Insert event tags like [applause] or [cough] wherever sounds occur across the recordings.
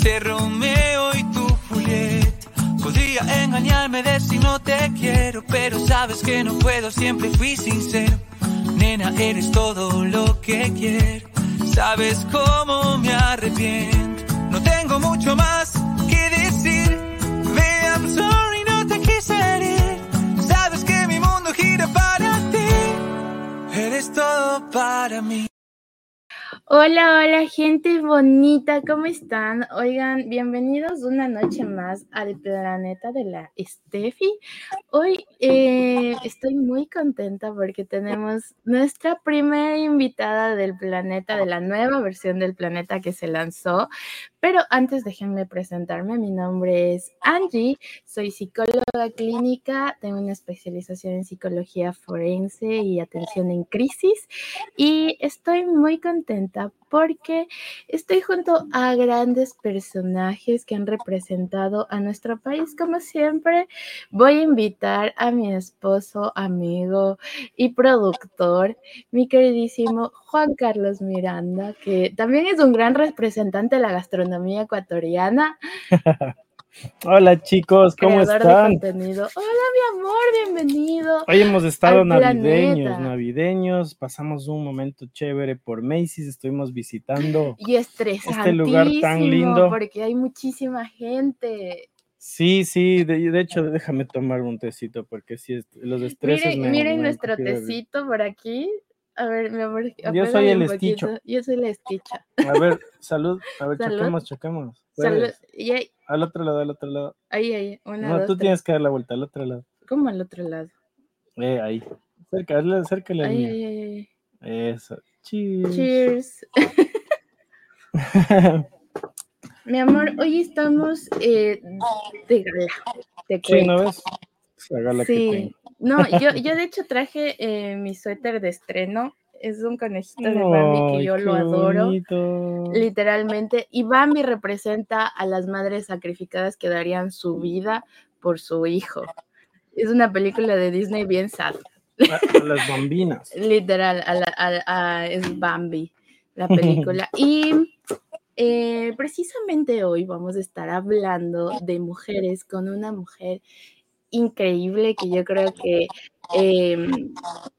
ser Romeo y tu Julieta. Podría engañarme de si no te quiero, pero sabes que no puedo, siempre fui sincero. Nena, eres todo lo que quiero. Sabes cómo me arrepiento. No tengo mucho más que decir. Baby, I'm sorry, no te quise herir. Sabes que mi mundo gira para ti. Eres todo para mí. Hola, hola, gente bonita, ¿cómo están? Oigan, bienvenidos una noche más al planeta de la Steffi. Hoy eh, estoy muy contenta porque tenemos nuestra primera invitada del planeta, de la nueva versión del planeta que se lanzó. Pero antes déjenme presentarme, mi nombre es Angie, soy psicóloga clínica, tengo una especialización en psicología forense y atención en crisis y estoy muy contenta porque estoy junto a grandes personajes que han representado a nuestro país. Como siempre, voy a invitar a mi esposo, amigo y productor, mi queridísimo Juan Carlos Miranda, que también es un gran representante de la gastronomía ecuatoriana. [laughs] Hola chicos, ¿cómo están? Hola mi amor, bienvenido. Hoy hemos estado navideños, navideños, pasamos un momento chévere por Macy's, estuvimos visitando y este lugar tan lindo porque hay muchísima gente. Sí, sí, de, hecho déjame tomar un tecito porque si es, los estreses miren, Miren nuestro tecito por aquí. A ver, mi amor. Yo soy el esticho. Yo soy la esticha. A ver, salud. A ver, choquemos, choquemos. Salud. Y ahí, al otro lado, al otro lado. Ahí, ahí. Una, no, tú tienes que dar la vuelta al otro lado. ¿Cómo al otro lado? Eh, ahí. Cerca, acércale ahí, ahí, ahí. Eso. Cheers. Cheers. [laughs] Mi amor, hoy estamos eh, de gala. sí, ¿no ves? La gala sí. No, yo, yo de hecho traje eh, mi suéter de estreno es un conejito de Bambi que yo lo adoro, literalmente. Y Bambi representa a las madres sacrificadas que darían su vida por su hijo. Es una película de Disney bien sad. A, las bambinas. [laughs] Literal, es Bambi la [laughs] película. y eh, precisamente hoy vamos a estar hablando de mujeres con una mujer increíble que yo creo que em,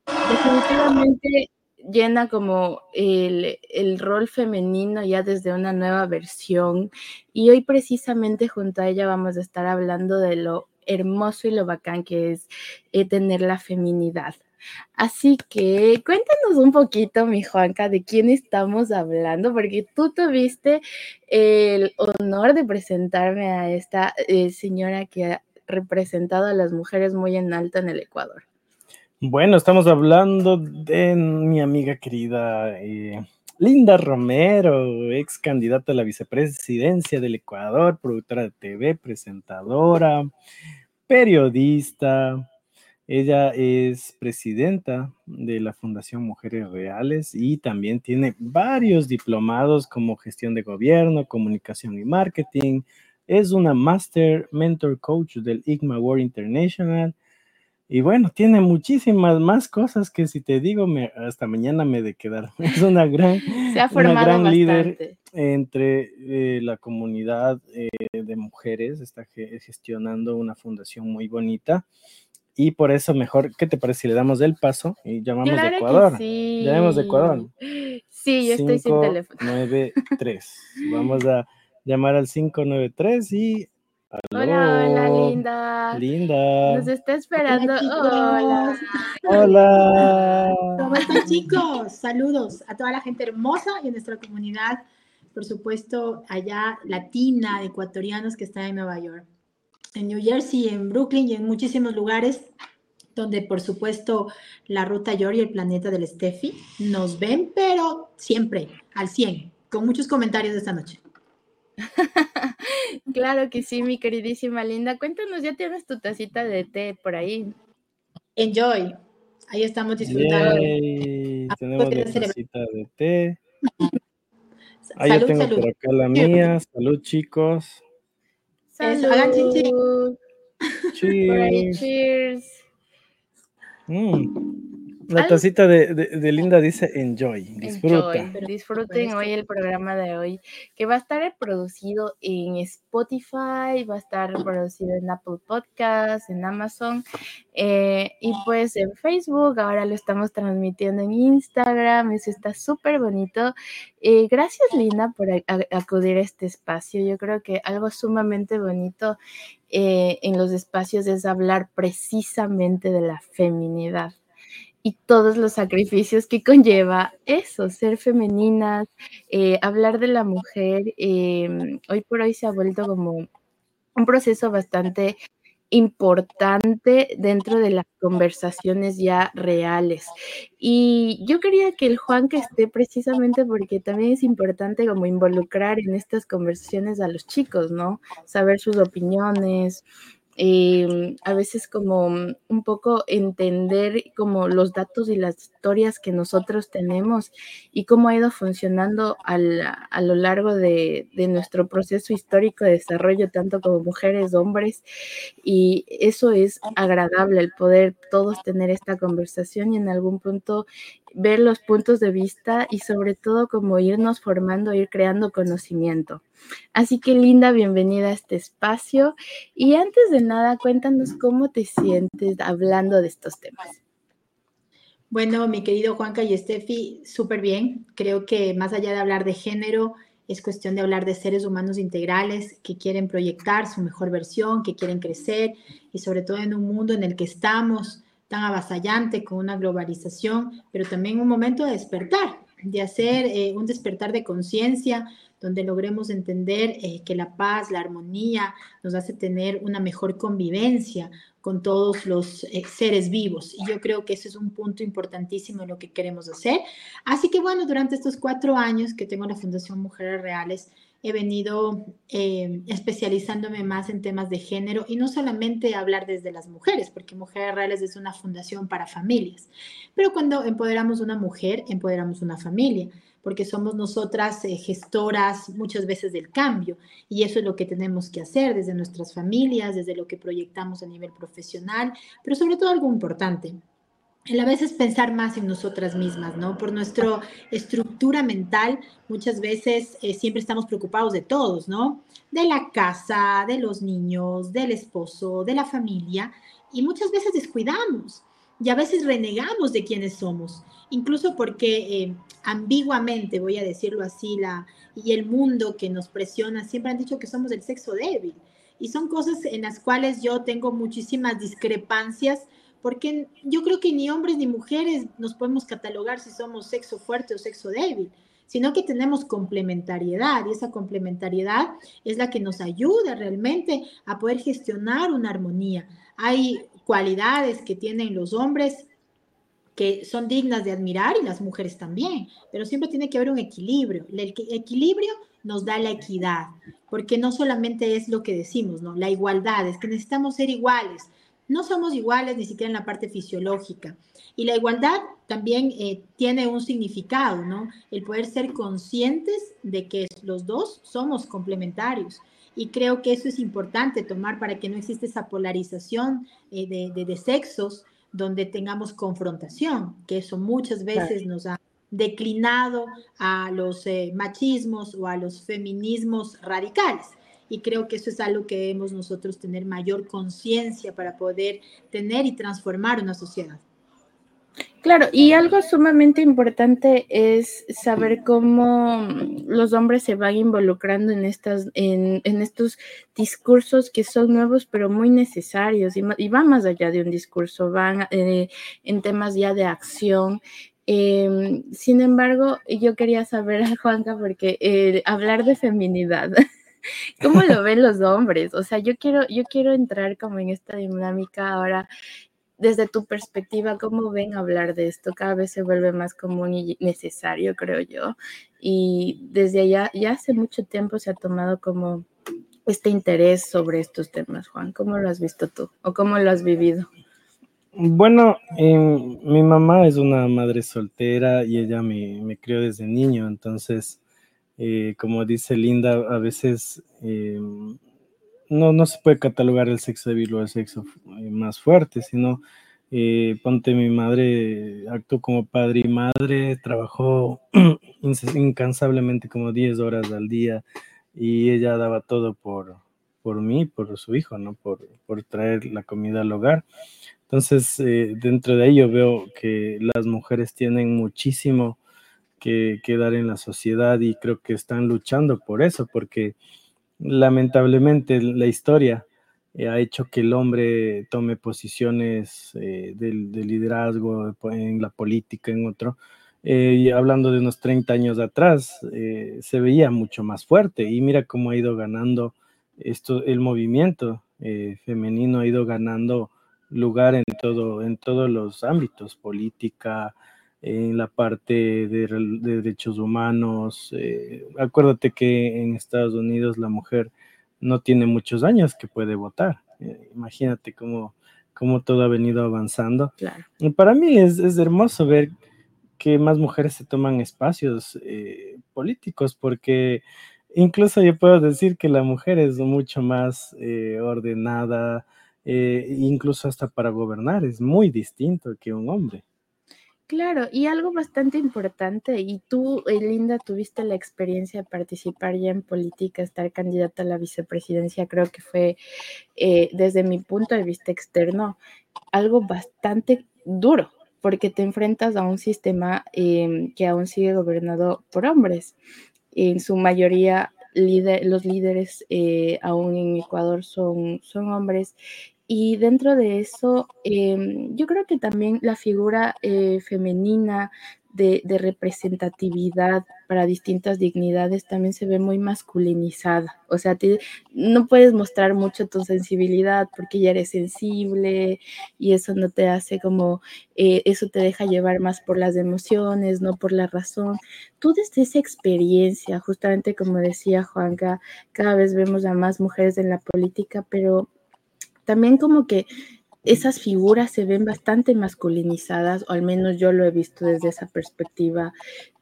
definitivamente llena como el, rol femenino ya desde una nueva versión. Y hoy precisamente junto a ella vamos a estar hablando de lo hermoso y lo bacán que es eh, tener la feminidad. Así que cuéntanos un poquito, mi Juanca, de quién estamos hablando, porque tú tuviste el honor de presentarme a esta eh, señora que representado a las mujeres muy en alto en el Ecuador. Bueno, estamos hablando de mi amiga querida eh, Linda Romero, ex candidata a la vicepresidencia del Ecuador, productora de TV, presentadora, periodista. Ella es presidenta de la Fundación Mujeres Reales y también tiene varios diplomados como gestión de gobierno, comunicación y marketing. Es una Master Mentor Coach del IGMA World International y bueno, tiene muchísimas más cosas que si te digo, me, hasta mañana me de quedar. [laughs] Es una gran, una gran líder entre eh, la comunidad eh, de mujeres. Está gestionando una fundación muy bonita. Y por eso mejor, ¿qué te parece si le damos el paso y llamamos de Ecuador? sí. Llamemos de Ecuador. Sí, yo estoy sin teléfono. 593. [laughs] Vamos a llamar al 593 y Hola, hola, linda. Linda. Nos está esperando. Hola. Hola. ¿Cómo están, chicos? Saludos a toda la gente hermosa y a nuestra comunidad, por supuesto, allá latina, de ecuatorianos que están en Nueva York, en New Jersey, en Brooklyn y en muchísimos lugares donde, por supuesto, la ruta York y el planeta del Steffi nos ven, pero siempre al 100, con muchos comentarios de esta noche. [laughs] claro que sí, mi queridísima Linda. Cuéntanos, ya tienes tu tacita de té por ahí. Enjoy. Ahí estamos disfrutando. Tenemos la tacita de té. [laughs] Ahí salud, tengo por acá la mía. Salud, chicos. Salud. Cheers. cheers. Mm. La tacita de, Linda dice enjoy, disfruta. Disfruten hoy el programa de hoy, que va a estar producido en Spotify, va a estar producido en Apple Podcasts, en Amazon eh, y pues en Facebook. Ahora lo estamos transmitiendo en Instagram, eso está súper bonito. Eh, gracias Linda por acudir a este espacio. Yo creo que algo sumamente bonito eh, en los espacios es hablar precisamente de la feminidad y todos los sacrificios que conlleva eso, ser femeninas, eh, hablar de la mujer, em, hoy por hoy se ha vuelto como un proceso bastante importante dentro de las conversaciones ya reales. Y yo quería que el Juan que esté precisamente porque también es importante como involucrar en estas conversaciones a los chicos, ¿no? Saber sus opiniones, Em, a veces como un poco entender como los datos y las historias que nosotros tenemos y cómo ha ido funcionando a lo largo de, de, nuestro proceso histórico de desarrollo, tanto como mujeres, hombres, y eso es agradable, el poder todos tener esta conversación y en algún punto ver los puntos de vista y sobre todo como irnos formando, ir creando conocimiento. Así que Linda, bienvenida a este espacio y antes de nada, cuéntanos cómo te sientes hablando de estos temas. Bueno, mi querido Juanca y Estefi, súper bien. Creo que más allá de hablar de género, es cuestión de hablar de seres humanos integrales que quieren proyectar su mejor versión, que quieren crecer y sobre todo en un mundo en el que estamos tan avasallante con una globalización, pero también un momento de despertar, de hacer eh, un despertar de conciencia, donde logremos entender eh, que la paz, la armonía nos hace tener una mejor convivencia con todos los eh, seres vivos. Y yo creo que ese es un punto importantísimo en lo que queremos hacer. Así que bueno, durante estos cuatro años que tengo la Fundación Mujeres Reales, he venido eh, especializándome más en temas de género y no solamente hablar desde las mujeres, porque Mujeres Reales es una fundación para familias, pero cuando empoderamos una mujer, empoderamos una familia, porque somos nosotras eh, gestoras muchas veces del cambio y eso es lo que tenemos que hacer desde nuestras familias, desde lo que proyectamos a nivel profesional, pero sobre todo algo importante, el a veces pensar más en nosotras mismas, ¿no? Por nuestra estructura mental, muchas veces eh, siempre estamos preocupados de todos, ¿no? De la casa, de los niños, del esposo, de la familia, y muchas veces descuidamos y a veces renegamos de quienes somos, incluso porque eh, ambiguamente, voy a decirlo así, la, y el mundo que nos presiona siempre han dicho que somos el sexo débil. Y son cosas en las cuales yo tengo muchísimas discrepancias porque yo creo que ni hombres ni mujeres nos podemos catalogar si somos sexo fuerte o sexo débil, sino que tenemos complementariedad y esa complementariedad es la que nos ayuda realmente a poder gestionar una armonía. Hay cualidades que tienen los hombres que son dignas de admirar y las mujeres también, pero siempre tiene que haber un equilibrio. El equilibrio nos da la equidad, porque no solamente es lo que decimos, ¿no? La igualdad, es que necesitamos ser iguales, no somos iguales ni siquiera en la parte fisiológica. Y la igualdad también eh, tiene un significado, ¿no? El poder ser conscientes de que los dos somos complementarios. Y creo que eso es importante tomar para que no exista esa polarización eh, de, sexos donde tengamos confrontación, que eso muchas veces nos ha declinado a los eh, machismos o a los feminismos radicales y creo que eso es algo que debemos nosotros tener mayor conciencia para poder tener y transformar una sociedad. Claro, y algo sumamente importante es saber cómo los hombres se van involucrando en, estas, en, estos discursos que son nuevos pero muy necesarios y, y van más allá de un discurso, van eh, en temas ya de acción. Em, sin embargo, yo quería saber, [laughs] Juanca, porque eh, hablar de feminidad [laughs] ¿Cómo lo ven los hombres? O sea, yo quiero, yo quiero entrar como en esta dinámica ahora. Desde tu perspectiva, ¿cómo ven hablar de esto? Cada vez se vuelve más común y necesario, creo yo. Y desde allá, ya hace mucho tiempo se ha tomado como este interés sobre estos temas, Juan. ¿Cómo lo has visto tú o cómo lo has vivido? Bueno, em, mi mamá es una madre soltera y ella me, crió desde niño, entonces eh, como dice Linda, a veces eh, no, no se puede catalogar el sexo débil o el sexo eh, más fuerte, sino Eh, ponte mi madre, actuó como padre y madre, trabajó [clears throat] incansablemente como 10 horas al día y ella daba todo por, por mí, por su hijo, ¿no? Por, por traer la comida al hogar. Entonces, eh, dentro de ello veo que las mujeres tienen muchísimo que, que, dar en la sociedad y creo que están luchando por eso, porque lamentablemente la historia eh, ha hecho que el hombre tome posiciones eh, de, liderazgo en la política, en otro. Eh, y hablando de unos 30 años atrás, se veía mucho más fuerte y mira cómo ha ido ganando esto, el movimiento femenino ha ido ganando lugar en todo, en todos los ámbitos, política, en la parte de, de derechos humanos. acuérdate que en Estados Unidos la mujer no tiene muchos años que puede votar. Eh, imagínate cómo, cómo, todo ha venido avanzando. Y para mí es, es, hermoso ver que más mujeres se toman espacios eh, políticos, porque incluso yo puedo decir que la mujer es mucho más eh, ordenada, incluso hasta para gobernar, es muy distinto que un hombre. Claro, y algo bastante importante, y tú, eh, Linda, tuviste la experiencia de participar ya en política, estar candidata a la vicepresidencia, creo que fue, eh, desde mi punto de vista externo, algo bastante duro, porque te enfrentas a un sistema em, que aún sigue gobernado por hombres. En su mayoría, los líderes eh, aún en Ecuador son, son hombres y dentro de eso, em, yo creo que también la figura eh, femenina de, representatividad para distintas dignidades también se ve muy masculinizada. O sea, no puedes mostrar mucho tu sensibilidad porque ya eres sensible y eso no te hace como, eh, eso te deja llevar más por las emociones, no por la razón. Tú desde esa experiencia, justamente como decía Juanca, cada vez vemos a más mujeres en la política, pero también como que esas figuras se ven bastante masculinizadas, o al menos yo lo he visto desde esa perspectiva.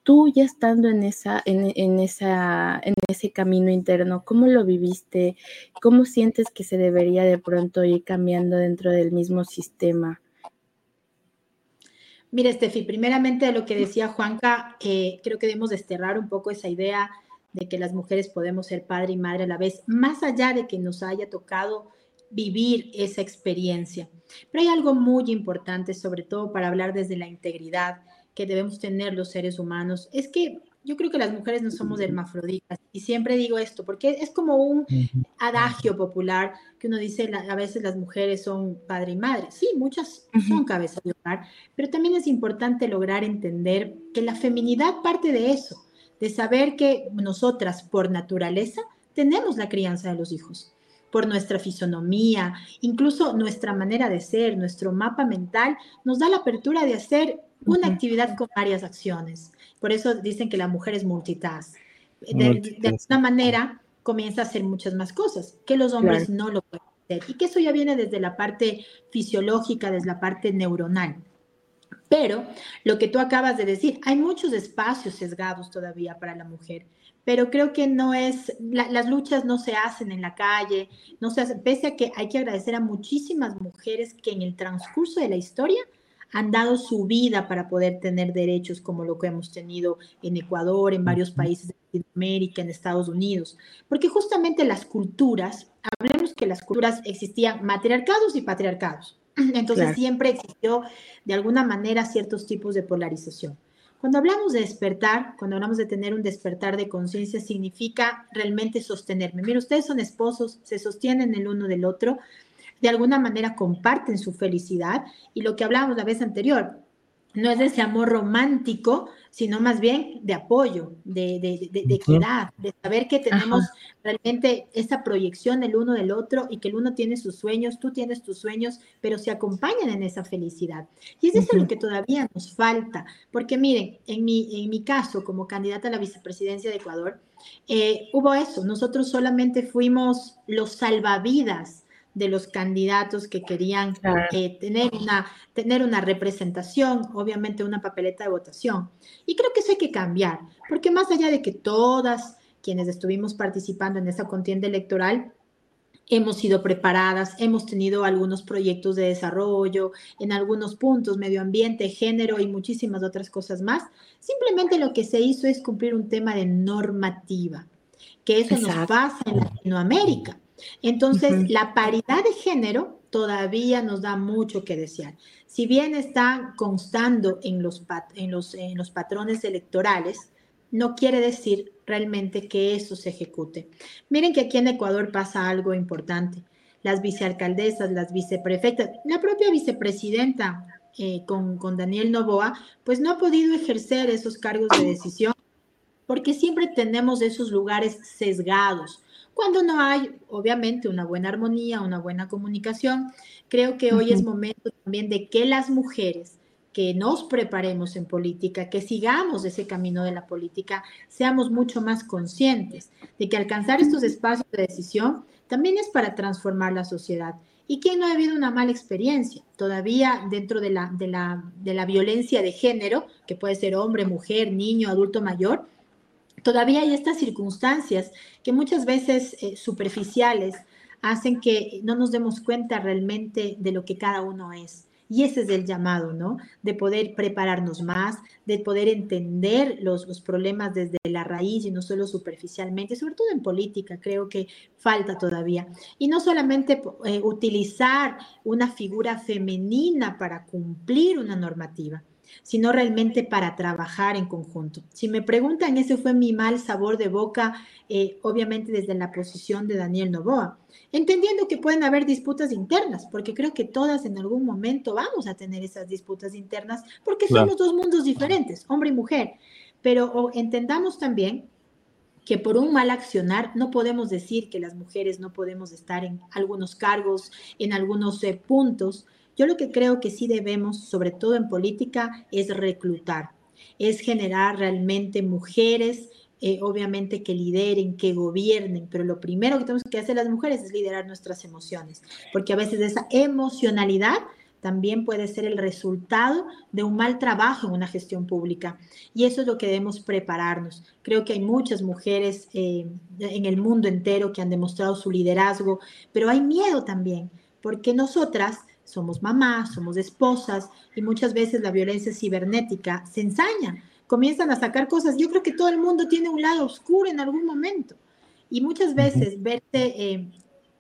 Tú ya estando en, esa, en, esa, en ese camino interno, ¿cómo lo viviste? ¿Cómo sientes que se debería de pronto ir cambiando dentro del mismo sistema? Mira, Estefi, primeramente lo que decía Juanca, eh, creo que debemos desterrar un poco esa idea de que las mujeres podemos ser padre y madre a la vez, más allá de que nos haya tocado vivir esa experiencia. Pero hay algo muy importante, sobre todo para hablar desde la integridad que debemos tener los seres humanos, es que yo creo que las mujeres no somos hermafroditas y siempre digo esto porque es como un adagio popular que uno dice a veces las mujeres son padre y madre. Sí, muchas son cabezas de hogar, pero también es importante lograr entender que la feminidad parte de eso, de saber que nosotras por naturaleza tenemos la crianza de los hijos por nuestra fisonomía, incluso nuestra manera de ser, nuestro mapa mental, nos da la apertura de hacer una actividad con varias acciones. Por eso dicen que la mujer es multitask. De, alguna manera comienza a hacer muchas más cosas que los hombres no lo pueden hacer. Y que eso ya viene desde la parte fisiológica, desde la parte neuronal. Pero lo que tú acabas de decir, hay muchos espacios sesgados todavía para la mujer pero creo que no es, las luchas no se hacen en la calle, no se hacen, pese a que hay que agradecer a muchísimas mujeres que en el transcurso de la historia han dado su vida para poder tener derechos como lo que hemos tenido en Ecuador, en varios países de Latinoamérica, en Estados Unidos, porque justamente las culturas, hablemos que las culturas existían matriarcados y patriarcados, [clears throat] entonces siempre existió de alguna manera ciertos tipos de polarización. Cuando hablamos de despertar, cuando hablamos de tener un despertar de conciencia, significa realmente sostenerme. Mira, ustedes son esposos, se sostienen el uno del otro, de alguna manera comparten su felicidad y lo que hablábamos la vez anterior, no es ese amor romántico, sino más bien de apoyo, de, de, equidad, de saber que tenemos realmente esa proyección el uno del otro y que el uno tiene sus sueños, tú tienes tus sueños, pero se acompañan en esa felicidad. Y es eso lo que todavía nos falta, porque miren, en mi, en mi caso, como candidata a la vicepresidencia de Ecuador, eh, hubo eso, nosotros solamente fuimos los salvavidas de los candidatos que querían eh, tener, una, tener una representación, obviamente una papeleta de votación. Y creo que eso hay que cambiar, porque más allá de que todas quienes estuvimos participando en esa contienda electoral, hemos sido preparadas, hemos tenido algunos proyectos de desarrollo, en algunos puntos, medio ambiente, género y muchísimas otras cosas más. Simplemente lo que se hizo es cumplir un tema de normativa, que eso nos pasa en Latinoamérica. Entonces, la paridad de género todavía nos da mucho que desear. Si bien está constando en los, en los, en los patrones electorales, no quiere decir realmente que eso se ejecute. Miren que aquí en Ecuador pasa algo importante. Las vicealcaldesas, las viceprefectas, la propia vicepresidenta eh, con, con Daniel Novoa, pues no ha podido ejercer esos cargos de decisión porque siempre tenemos esos lugares sesgados. Cuando no hay, obviamente, una buena armonía, una buena comunicación, creo que hoy es momento también de que las mujeres que nos preparemos en política, que sigamos ese camino de la política, seamos mucho más conscientes de que alcanzar estos espacios de decisión también es para transformar la sociedad. ¿Y quién no ha habido una mala experiencia? Todavía dentro de la, de la, de la violencia de género, que puede ser hombre, mujer, niño, adulto mayor, todavía hay estas circunstancias que muchas veces eh, superficiales hacen que no nos demos cuenta realmente de lo que cada uno es. Y ese es el llamado, ¿no? De poder prepararnos más, de poder entender los, problemas desde la raíz y no solo superficialmente, sobre todo en política, creo que falta todavía. Y no solamente eh, utilizar una figura femenina para cumplir una normativa, sino realmente para trabajar en conjunto. Si me preguntan, ese fue mi mal sabor de boca, eh, obviamente desde la posición de Daniel Novoa, entendiendo que pueden haber disputas internas, porque creo que todas en algún momento vamos a tener esas disputas internas, porque somos dos mundos diferentes, hombre y mujer, pero entendamos también que por un mal accionar no podemos decir que las mujeres no podemos estar en algunos cargos, en algunos eh, puntos, yo lo que creo que sí debemos, sobre todo en política, es reclutar, es generar realmente mujeres, eh, obviamente que lideren, que gobiernen, pero lo primero que tenemos que hacer las mujeres es liderar nuestras emociones, porque a veces esa emocionalidad también puede ser el resultado de un mal trabajo en una gestión pública. Y eso es lo que debemos prepararnos. Creo que hay muchas mujeres eh, en el mundo entero que han demostrado su liderazgo, pero hay miedo también, porque nosotras somos mamás, somos esposas y muchas veces la violencia cibernética se ensaña, comienzan a sacar cosas. Yo creo que todo el mundo tiene un lado oscuro en algún momento y muchas veces verte eh,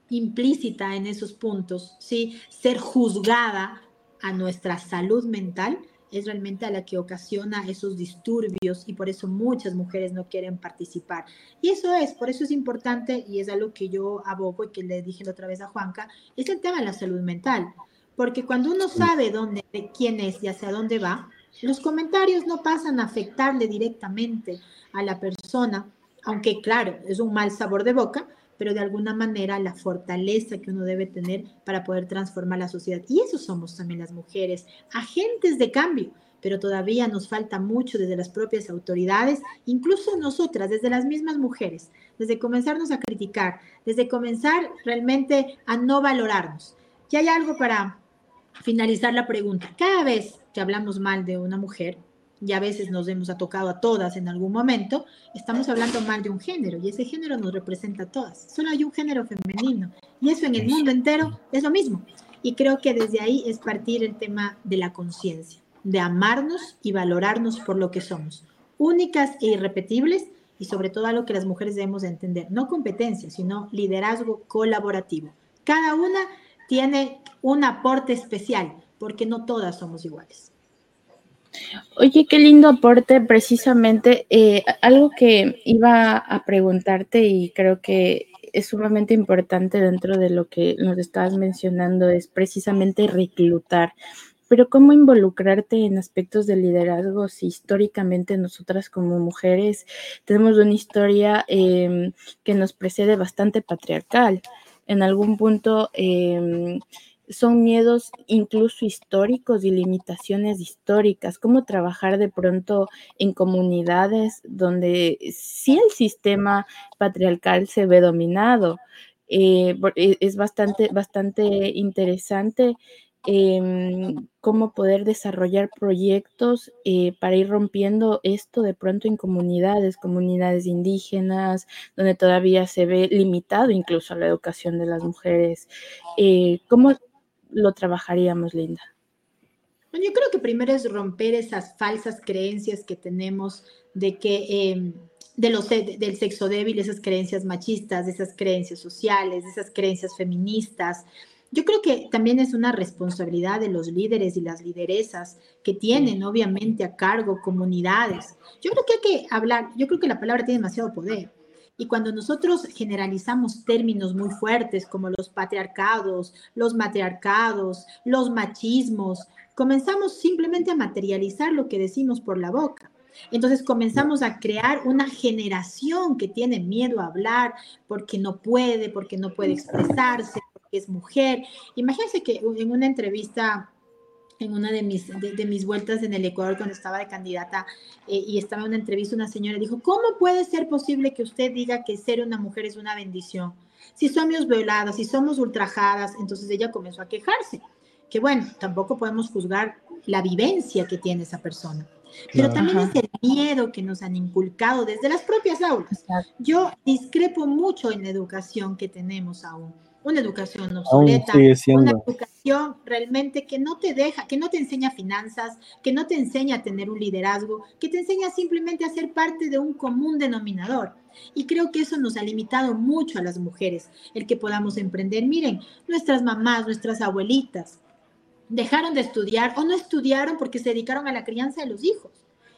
implícita en esos puntos, ¿sí? ser juzgada a nuestra salud mental es realmente a la que ocasiona esos disturbios y por eso muchas mujeres no quieren participar. Y eso es, por eso es importante y es algo que yo abogo y que le dije la otra vez a Juanca, es el tema de la salud mental porque cuando uno sabe dónde, quién es y hacia dónde va, los comentarios no pasan a afectarle directamente a la persona, aunque claro, es un mal sabor de boca, pero de alguna manera la fortaleza que uno debe tener para poder transformar la sociedad. Y eso somos también las mujeres, agentes de cambio, pero todavía nos falta mucho desde las propias autoridades, incluso nosotras, desde las mismas mujeres, desde comenzarnos a criticar, desde comenzar realmente a no valorarnos. Y hay algo para finalizar la pregunta. Cada vez que hablamos mal de una mujer, y a veces nos hemos tocado a todas en algún momento, estamos hablando mal de un género y ese género nos representa a todas. Solo hay un género femenino y eso en el mundo entero es lo mismo. Y creo que desde ahí es partir el tema de la conciencia, de amarnos y valorarnos por lo que somos, únicas e irrepetibles y sobre todo algo que las mujeres debemos entender, no competencia, sino liderazgo colaborativo. Cada una tiene un aporte especial, porque no todas somos iguales. Oye, qué lindo aporte, precisamente. Eh, algo que iba a preguntarte y creo que es sumamente importante dentro de lo que nos estabas mencionando es precisamente reclutar. Pero ¿cómo involucrarte en aspectos de liderazgo si históricamente nosotras como mujeres tenemos una historia em, que nos precede bastante patriarcal? En algún punto... Eh, son miedos incluso históricos y limitaciones históricas, cómo trabajar de pronto en comunidades donde sí el sistema patriarcal se ve dominado. Eh, e, es bastante, bastante interesante em, cómo poder desarrollar proyectos eh, para ir rompiendo esto de pronto en comunidades, comunidades indígenas, donde todavía se ve limitado incluso la educación de las mujeres. Eh, ¿Cómo lo trabajaríamos, Linda? Bueno, yo creo que primero es romper esas falsas creencias que tenemos de que em, de del sexo débil, esas creencias machistas, esas creencias sociales, esas creencias feministas, yo creo que también es una responsabilidad de los líderes y las lideresas que tienen, obviamente, a cargo comunidades. Yo creo que hay que hablar, yo creo que la palabra tiene demasiado poder. Y cuando nosotros generalizamos términos muy fuertes como los patriarcados, los matriarcados, los machismos, comenzamos simplemente a materializar lo que decimos por la boca. Entonces comenzamos a crear una generación que tiene miedo a hablar porque no puede, porque no puede expresarse, es mujer. Imagínense que en una entrevista en una de mis, de, mis vueltas en el Ecuador cuando estaba de candidata eh, y estaba en una entrevista, una señora dijo, ¿cómo puede ser posible que usted diga que ser una mujer es una bendición? Si somos violadas, si somos ultrajadas, entonces ella comenzó a quejarse, que bueno, tampoco podemos juzgar la vivencia que tiene esa persona. Pero también es el miedo que nos han inculcado desde las propias aulas. Yo discrepo mucho en la educación que tenemos aún una educación obsoleta, una educación realmente que no te deja, que no te enseña finanzas, que no te enseña a tener un liderazgo, que te enseña simplemente a ser parte de un común denominador. Y creo que eso nos ha limitado mucho a las mujeres, el que podamos emprender. Miren, nuestras mamás, nuestras abuelitas, dejaron de estudiar o no estudiaron porque se dedicaron a la crianza de los hijos.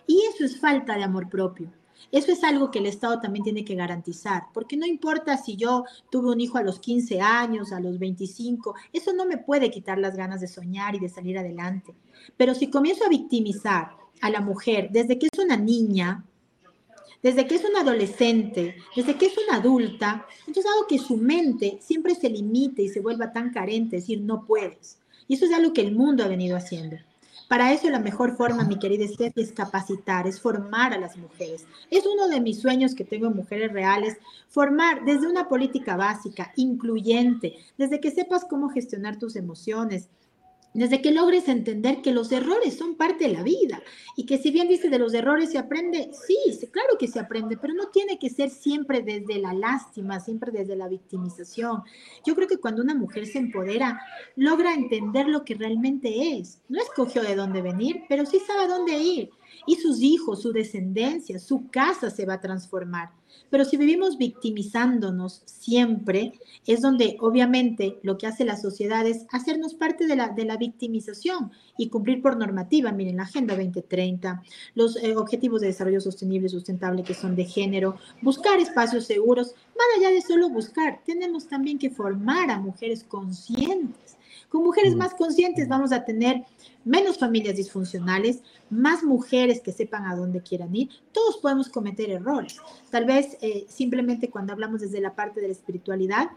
Y eso es falta de amor propio. Eso es algo que el Estado también tiene que garantizar, porque no importa si yo tuve un hijo a los 15 años, a los 25, eso no me puede quitar las ganas de soñar y de salir adelante. Pero si comienzo a victimizar a la mujer desde que es una niña, desde que es una adolescente, desde que es una adulta, entonces hago que su mente siempre se limite y se vuelva tan carente, es decir, no puedes. Y eso es algo que el mundo ha venido haciendo. Para eso la mejor forma, mi querida Steffi, es capacitar, es formar a las mujeres. Es uno de mis sueños que tengo en Mujeres Reales, formar desde una política básica, incluyente, desde que sepas cómo gestionar tus emociones, desde que logres entender que los errores son parte de la vida y que si bien dice de los errores se aprende, sí, claro que se aprende, pero no tiene que ser siempre desde la lástima, siempre desde la victimización. Yo creo que cuando una mujer se empodera, logra entender lo que realmente es. No escogió de dónde venir, pero sí sabe dónde ir. Y sus hijos, su descendencia, su casa se va a transformar. Pero si vivimos victimizándonos siempre, es donde obviamente lo que hace la sociedad es hacernos parte de la, de la victimización y cumplir por normativa. Miren, la Agenda 2030, los eh, Objetivos de Desarrollo Sostenible y Sustentable que son de género, buscar espacios seguros, más allá de solo buscar, tenemos también que formar a mujeres conscientes. Con mujeres más conscientes vamos a tener menos familias disfuncionales, más mujeres que sepan a dónde quieran ir. Todos podemos cometer errores. Tal vez eh, simplemente cuando hablamos desde la parte de la espiritualidad,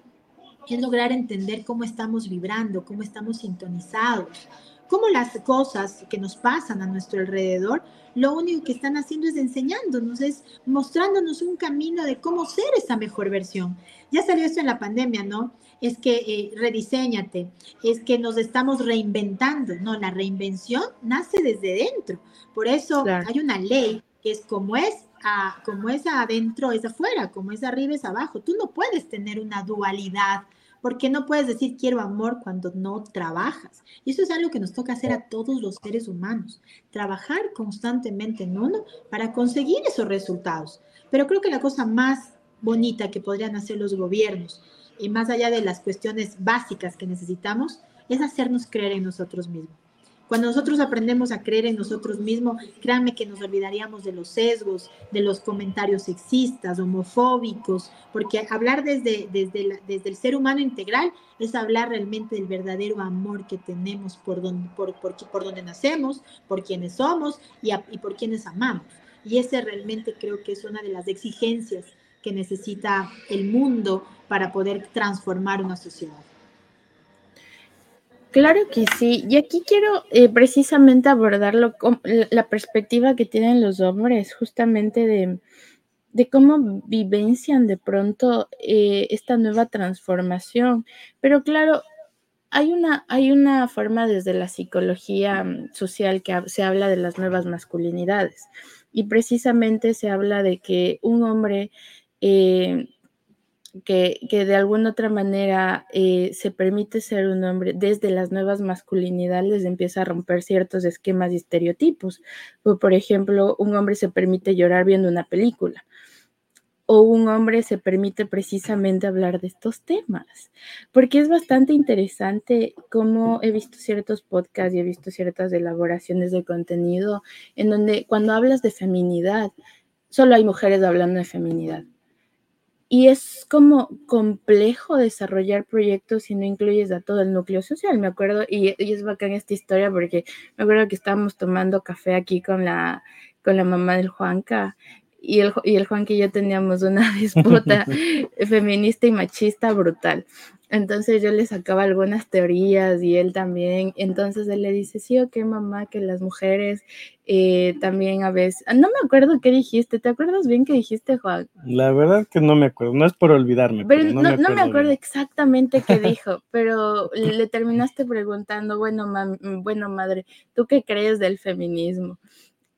es lograr entender cómo estamos vibrando, cómo estamos sintonizados, cómo las cosas que nos pasan a nuestro alrededor, lo único que están haciendo es enseñándonos, es mostrándonos un camino de cómo ser esa mejor versión. Ya salió esto en la pandemia, ¿no? Es que eh, rediseñate, es que nos estamos reinventando. No, la reinvención nace desde dentro. Por eso hay una ley que es como es, a, como es adentro, es afuera, como es arriba, es abajo. Tú no puedes tener una dualidad porque no puedes decir quiero amor cuando no trabajas. Y eso es algo que nos toca hacer a todos los seres humanos, trabajar constantemente en uno para conseguir esos resultados. Pero creo que la cosa más bonita que podrían hacer los gobiernos, y más allá de las cuestiones básicas que necesitamos, es hacernos creer en nosotros mismos. Cuando nosotros aprendemos a creer en nosotros mismos, créanme que nos olvidaríamos de los sesgos, de los comentarios sexistas, homofóbicos, porque hablar desde, desde, desde el ser humano integral es hablar realmente del verdadero amor que tenemos por donde, por, por, por donde nacemos, por quienes somos y, y por quienes amamos. Y ese realmente creo que es una de las exigencias que necesita el mundo para poder transformar una sociedad. Claro que sí, y aquí quiero eh, precisamente abordarlo con la perspectiva que tienen los hombres, justamente de, de cómo vivencian de pronto eh, esta nueva transformación. Pero claro, hay una, hay una forma desde la psicología mm, social que se habla de las nuevas masculinidades y precisamente se habla de que un hombre eh, que, de alguna otra manera eh, se permite ser un hombre desde las nuevas masculinidades empieza a romper ciertos esquemas y estereotipos. por ejemplo, un hombre se permite llorar viendo una película o un hombre se permite precisamente hablar de estos temas, porque es bastante interesante cómo he visto ciertos podcasts y he visto ciertas elaboraciones de contenido en donde cuando hablas de feminidad, solo hay mujeres hablando de feminidad y es como complejo desarrollar proyectos si no incluyes a todo el núcleo social, me acuerdo, y, es bacán esta historia porque me acuerdo que estábamos tomando café aquí con la, con la mamá del Juanca y el, y el Juanca y yo teníamos una [laughs] disputa [laughs] feminista y machista brutal. Entonces yo le sacaba algunas teorías y él también. Entonces él le dice, sí, o qué mamá, que las mujeres eh, también a veces... No me acuerdo qué dijiste, ¿te acuerdas bien qué dijiste, Juan? La verdad que no me acuerdo, no es por olvidarme. Pero, no, me acuerdo, exactamente qué [laughs] dijo, pero le terminaste preguntando, bueno, bueno, madre, ¿tú qué crees del feminismo?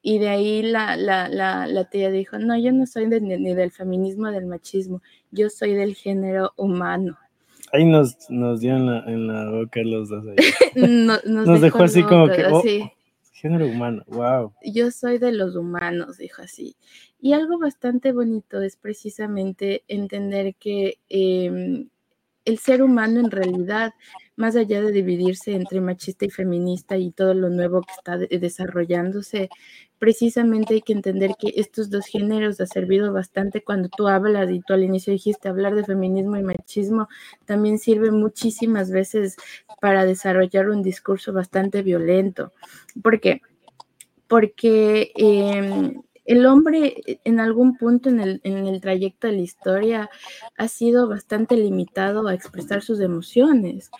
Y de ahí la, la, la, la tía dijo, no, yo no soy ni del feminismo, del machismo, yo soy del género humano. Ahí nos, nos dio en la, en la boca los dos. [laughs] nos, dejó, así como que. Oh, género humano, wow. Yo soy de los humanos, dijo así. Y algo bastante bonito es precisamente entender que em, el ser humano en realidad, más allá de dividirse entre machista y feminista y todo lo nuevo que está desarrollándose, precisamente hay que entender que estos dos géneros ha servido bastante cuando tú hablas y tú al inicio dijiste hablar de feminismo y machismo, también sirve muchísimas veces para desarrollar un discurso bastante violento. ¿Por qué? Porque em, el hombre en algún punto en el, en el, trayecto de la historia ha sido bastante limitado a expresar sus emociones,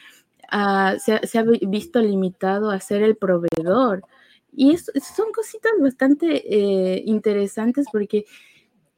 se, se, ha visto limitado a ser el proveedor, y son cositas bastante eh, interesantes porque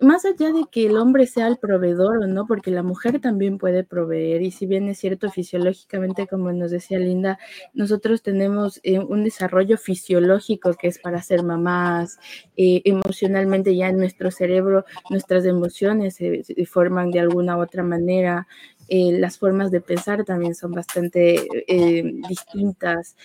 más allá de que el hombre sea el proveedor o no, porque la mujer también puede proveer, y si bien es cierto fisiológicamente, como nos decía Linda, nosotros tenemos eh, un desarrollo fisiológico que es para ser mamás, eh, emocionalmente ya en nuestro cerebro, nuestras emociones se, forman de alguna u otra manera, las formas de pensar también son bastante distintas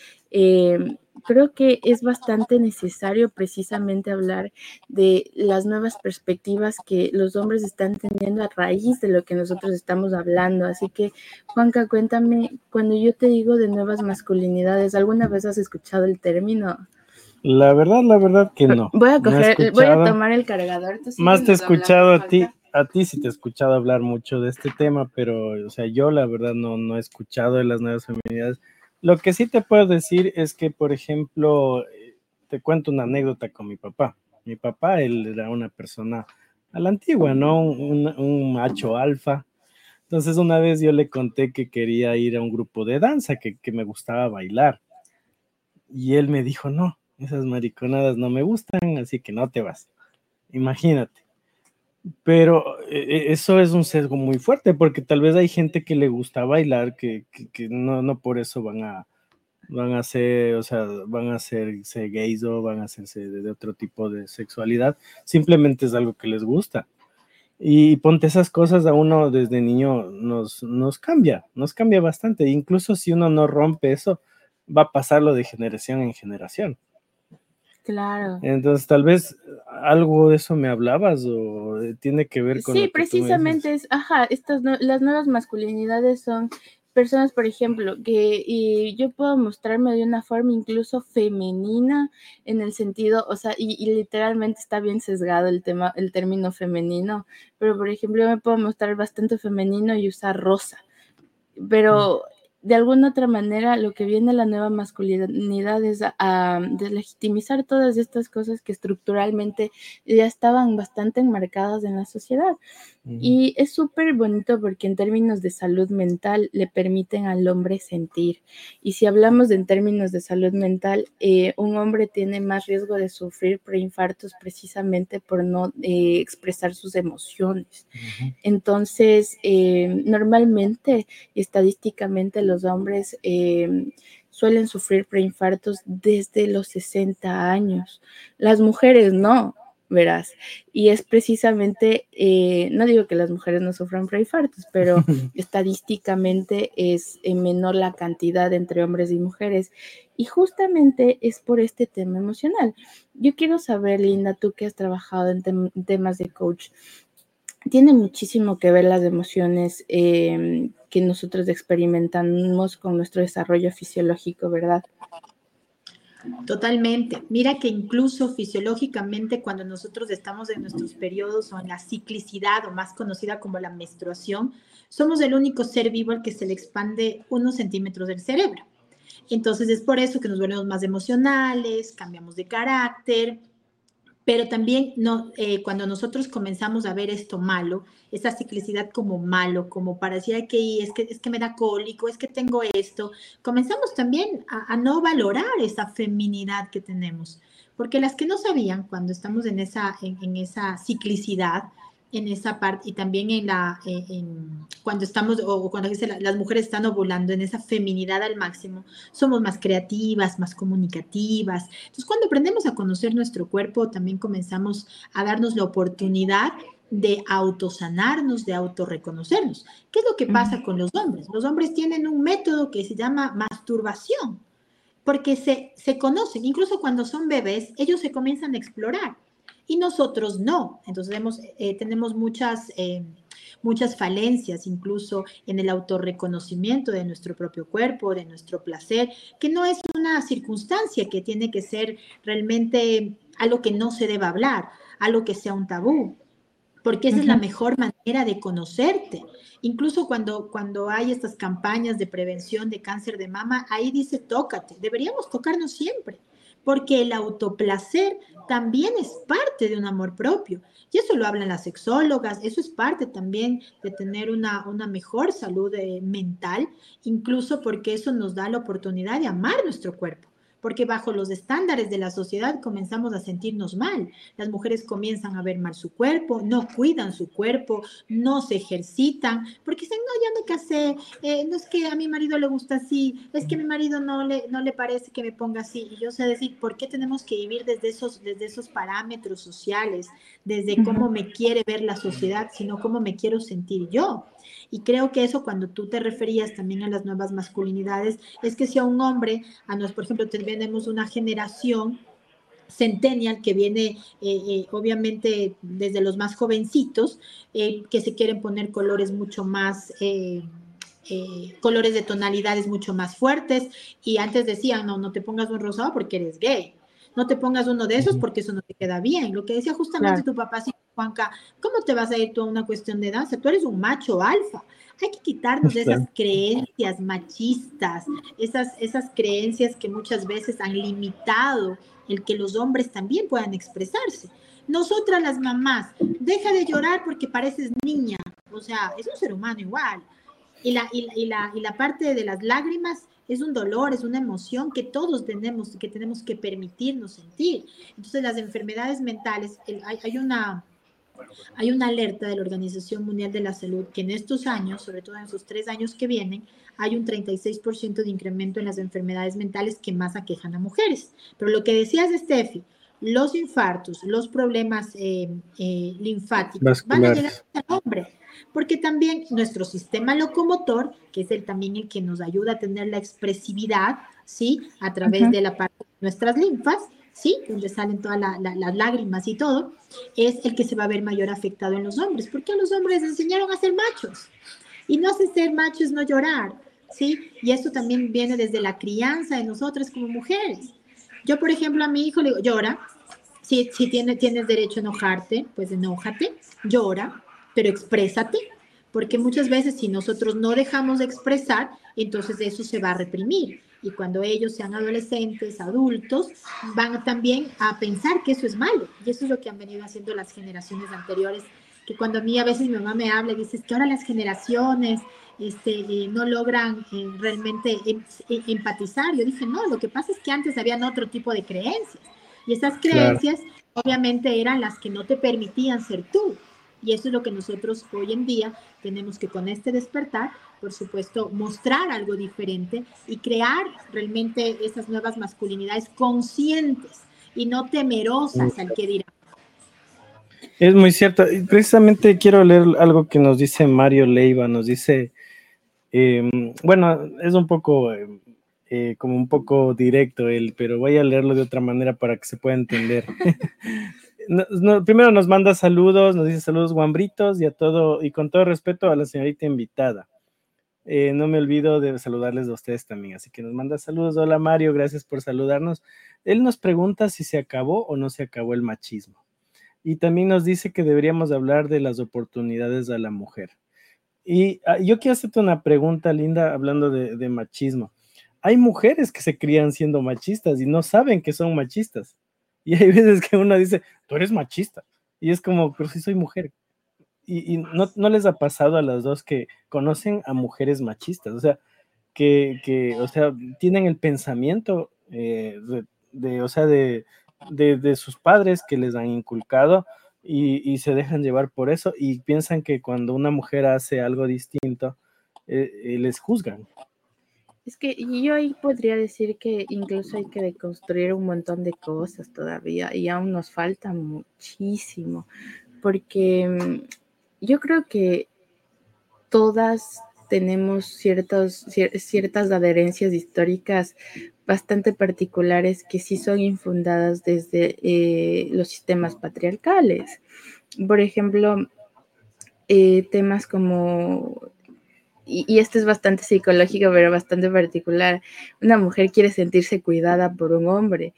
creo que es bastante necesario precisamente hablar de las nuevas perspectivas que los hombres están teniendo a raíz de lo que nosotros estamos hablando. Así que, Juanca, cuéntame, cuando yo te digo de nuevas masculinidades, ¿alguna vez has escuchado el término? La verdad, la verdad que no. Voy a coger, voy a tomar el cargador. Más te he escuchado a ti, a ti sí te he escuchado hablar mucho de este tema, pero, o sea, yo la verdad no, no he escuchado de las nuevas feminidades lo que sí te puedo decir es que, por ejemplo, eh, te cuento una anécdota con mi papá. Mi papá, él era una persona a la antigua, ¿no? Un, macho alfa. Entonces una vez yo le conté que quería ir a un grupo de danza, que, que me gustaba bailar. Y él me dijo, no, esas mariconadas no me gustan, así que no te vas. Imagínate. Pero eh, eso es un sesgo muy fuerte, porque tal vez hay gente que le gusta bailar, que, no, no por eso van a, van a ser, o sea, van a hacerse gays o van a hacerse de, otro tipo de sexualidad, simplemente es algo que les gusta. Y ponte esas cosas a uno desde niño nos, nos cambia, nos cambia bastante. Incluso si uno no rompe eso, va a pasarlo de generación en generación. Claro. Entonces, tal vez algo de eso me hablabas o tiene que ver con. Sí, precisamente es, ajá, estas las nuevas masculinidades son personas, por ejemplo, que y yo puedo mostrarme de una forma incluso femenina en el sentido, o sea, y, y, literalmente está bien sesgado el tema, el término femenino, pero por ejemplo, yo me puedo mostrar bastante femenino y usar rosa, pero de alguna otra manera lo que viene la nueva masculinidad es a, deslegitimizar todas estas cosas que estructuralmente ya estaban bastante enmarcadas en la sociedad. Y es súper bonito porque en términos de salud mental le permiten al hombre sentir. Y si hablamos de en términos de salud mental, eh, un hombre tiene más riesgo de sufrir preinfartos precisamente por no eh, expresar sus emociones. Entonces, eh, normalmente y estadísticamente los hombres suelen sufrir preinfartos desde los 60 años. Las mujeres no verás. Y es precisamente, eh, no digo que las mujeres no sufran preinfartos, pero [laughs] estadísticamente es menor la cantidad entre hombres y mujeres. Y justamente es por este tema emocional. Yo quiero saber, Linda, tú que has trabajado en, temas de coach, tiene muchísimo que ver las emociones em, que nosotros experimentamos con nuestro desarrollo fisiológico, ¿verdad? Totalmente. Mira que incluso fisiológicamente cuando nosotros estamos en nuestros periodos o en la ciclicidad o más conocida como la menstruación, somos el único ser vivo al que se le expande unos centímetros del cerebro. Entonces es por eso que nos volvemos más emocionales, cambiamos de carácter, pero también no, eh, cuando nosotros comenzamos a ver esto malo, esa ciclicidad como malo, como para decir que es que es que me da cólico, es que tengo esto, comenzamos también a, no valorar esa feminidad que tenemos, porque las que no sabían cuando estamos en esa en esa ciclicidad, en esa parte y también en la eh, cuando estamos o cuando las mujeres están ovulando en esa feminidad al máximo somos más creativas más comunicativas entonces cuando aprendemos a conocer nuestro cuerpo también comenzamos a darnos la oportunidad de autosanarnos, de autorreconocernos. ¿Qué es lo que pasa con los hombres? Los hombres tienen un método que se llama masturbación, porque se, se conocen, incluso cuando son bebés, ellos se comienzan a explorar y nosotros no. Entonces eh, tenemos muchas, eh, muchas falencias, incluso en el autorreconocimiento de nuestro propio cuerpo, de nuestro placer, que no es una circunstancia que tiene que ser realmente algo que no se deba hablar, algo que sea un tabú, porque esa es la mejor manera de conocerte. Incluso cuando, cuando hay estas campañas de prevención de cáncer de mama, ahí dice tócate, deberíamos tocarnos siempre porque el autoplacer también es parte de un amor propio. Y eso lo hablan las sexólogas, eso es parte también de tener una, una mejor salud eh, mental, incluso porque eso nos da la oportunidad de amar nuestro cuerpo porque bajo los estándares de la sociedad comenzamos a sentirnos mal. Las mujeres comienzan a ver mal su cuerpo, no cuidan su cuerpo, no se ejercitan, porque dicen, no, ya me casé, eh, no es que a mi marido le gusta así, es que a mi marido no le, no le parece que me ponga así. Y yo sé decir, ¿por qué tenemos que vivir desde esos, desde esos parámetros sociales, desde cómo me quiere ver la sociedad, sino cómo me quiero sentir yo? Y creo que eso cuando tú te referías también a las nuevas masculinidades, es que si a un hombre, a nos, por ejemplo, tenemos una generación centennial que viene eh, eh, obviamente desde los más jovencitos, eh, que se quieren poner colores mucho más... colores de tonalidades mucho más fuertes. Y antes decían, no, no te pongas un rosado porque eres gay, no te pongas uno de esos porque eso no te queda bien. Lo que decía justamente tu papá, Juanca, ¿cómo te vas a ir tú a una cuestión de danza? Tú eres un macho alfa. Hay que quitarnos de esas creencias machistas, esas, esas creencias que muchas veces han limitado el que los hombres también puedan expresarse. Nosotras las mamás, deja de llorar porque pareces niña, o sea, es un ser humano igual. Y la, y la, y la parte de las lágrimas es un dolor, es una emoción que todos tenemos, que tenemos que permitirnos sentir. Entonces las enfermedades mentales, hay, una, hay una alerta de la Organización Mundial de la Salud que en estos años, sobre todo en esos tres años que vienen, hay un 36% de incremento en las enfermedades mentales que más aquejan a mujeres. Pero lo que decías, Steffi, los infartos, los problemas eh, eh, linfáticos van a llegar al hombre porque también nuestro sistema locomotor, que es el también el que nos ayuda a tener la expresividad, ¿sí? A través de la parte de nuestras linfas, ¿sí? Donde salen todas las lágrimas y todo, es el que se va a ver mayor afectado en los hombres, porque a los hombres les enseñaron a ser machos. Y no hace ser machos no llorar, ¿sí? Y esto también viene desde la crianza de nosotras como mujeres. Yo, por ejemplo, a mi hijo le digo, llora. Si, si tienes, tienes derecho a enojarte, pues enójate, llora, pero exprésate, porque muchas veces si nosotros no dejamos de expresar, entonces eso se va a reprimir. Y cuando ellos sean adolescentes, adultos, van también a pensar que eso es malo. Y eso es lo que han venido haciendo las generaciones anteriores que cuando a mí a veces mi mamá me habla y dice que ahora las generaciones este, eh, no logran eh, realmente em, em, empatizar. Yo dije, no, lo que pasa es que antes habían otro tipo de creencias y esas creencias obviamente eran las que no te permitían ser tú. Y eso es lo que nosotros hoy en día tenemos que con este despertar, por supuesto, mostrar algo diferente y crear realmente esas nuevas masculinidades conscientes y no temerosas al que dirán. Es muy cierto. Precisamente quiero leer algo que nos dice Mario Leiva. Nos dice, em, bueno, es un poco, em, eh, como un poco directo él, pero voy a leerlo de otra manera para que se pueda entender. [laughs] primero nos manda saludos, nos dice saludos guambritos y a todo, y con todo respeto a la señorita invitada. Eh, no me olvido de saludarles a ustedes también, así que nos manda saludos. Hola Mario, gracias por saludarnos. Él nos pregunta si se acabó o no se acabó el machismo. Y también nos dice que deberíamos hablar de las oportunidades a la mujer. Y ah, yo quiero hacerte una pregunta, Linda, hablando de, machismo. Hay mujeres que se crían siendo machistas y no saben que son machistas. Y hay veces que uno dice, tú eres machista. Y es como, pero si soy mujer. Y, no, no, les ha pasado a las dos que conocen a mujeres machistas, o sea, que, que o sea, tienen el pensamiento eh, de, o sea, de, de, sus padres que les han inculcado y, y, se dejan llevar por eso y piensan que cuando una mujer hace algo distinto, eh, eh, les juzgan. Es que yo ahí podría decir que incluso hay que deconstruir un montón de cosas todavía y aún nos falta muchísimo, porque mm, yo creo que todas tenemos ciertos, ciertas adherencias históricas bastante particulares que sí son infundadas desde eh, los sistemas patriarcales. Por ejemplo, eh, temas como y, esto es bastante psicológico, pero bastante particular. Una mujer quiere sentirse cuidada por un hombre,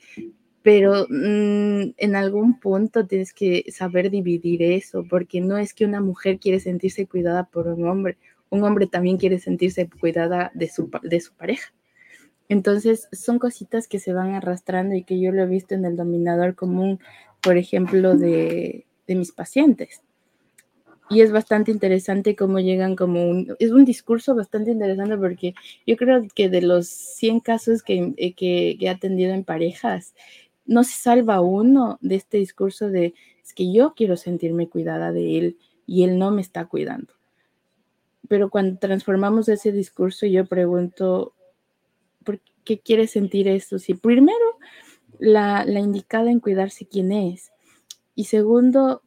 pero mm, en algún punto tienes que saber dividir eso, porque no es que una mujer quiere sentirse cuidada por un hombre, un hombre también quiere sentirse cuidada de su, de su pareja. Entonces, son cositas que se van arrastrando y que yo lo he visto en el dominador común, por ejemplo, de, de mis pacientes y es bastante interesante cómo llegan como un, es un discurso bastante interesante porque yo creo que de los 100 casos que, eh, que, he atendido en parejas, no se salva uno de este discurso de, es que yo quiero sentirme cuidada de él y él no me está cuidando. Pero cuando transformamos ese discurso, yo pregunto, ¿por qué quiere sentir esto? Si primero, la, la indicada en cuidarse quién es. Y segundo,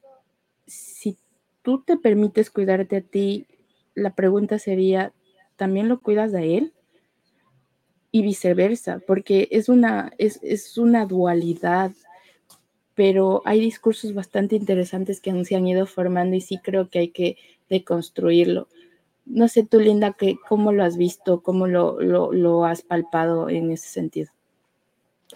si tú te permites cuidarte a ti, la pregunta sería, ¿también lo cuidas de él? Y viceversa, porque es una, es, es una dualidad, pero hay discursos bastante interesantes que se han ido formando y sí creo que hay que deconstruirlo. No sé tú, Linda, que, ¿cómo lo has visto? ¿Cómo lo, lo, lo has palpado en ese sentido?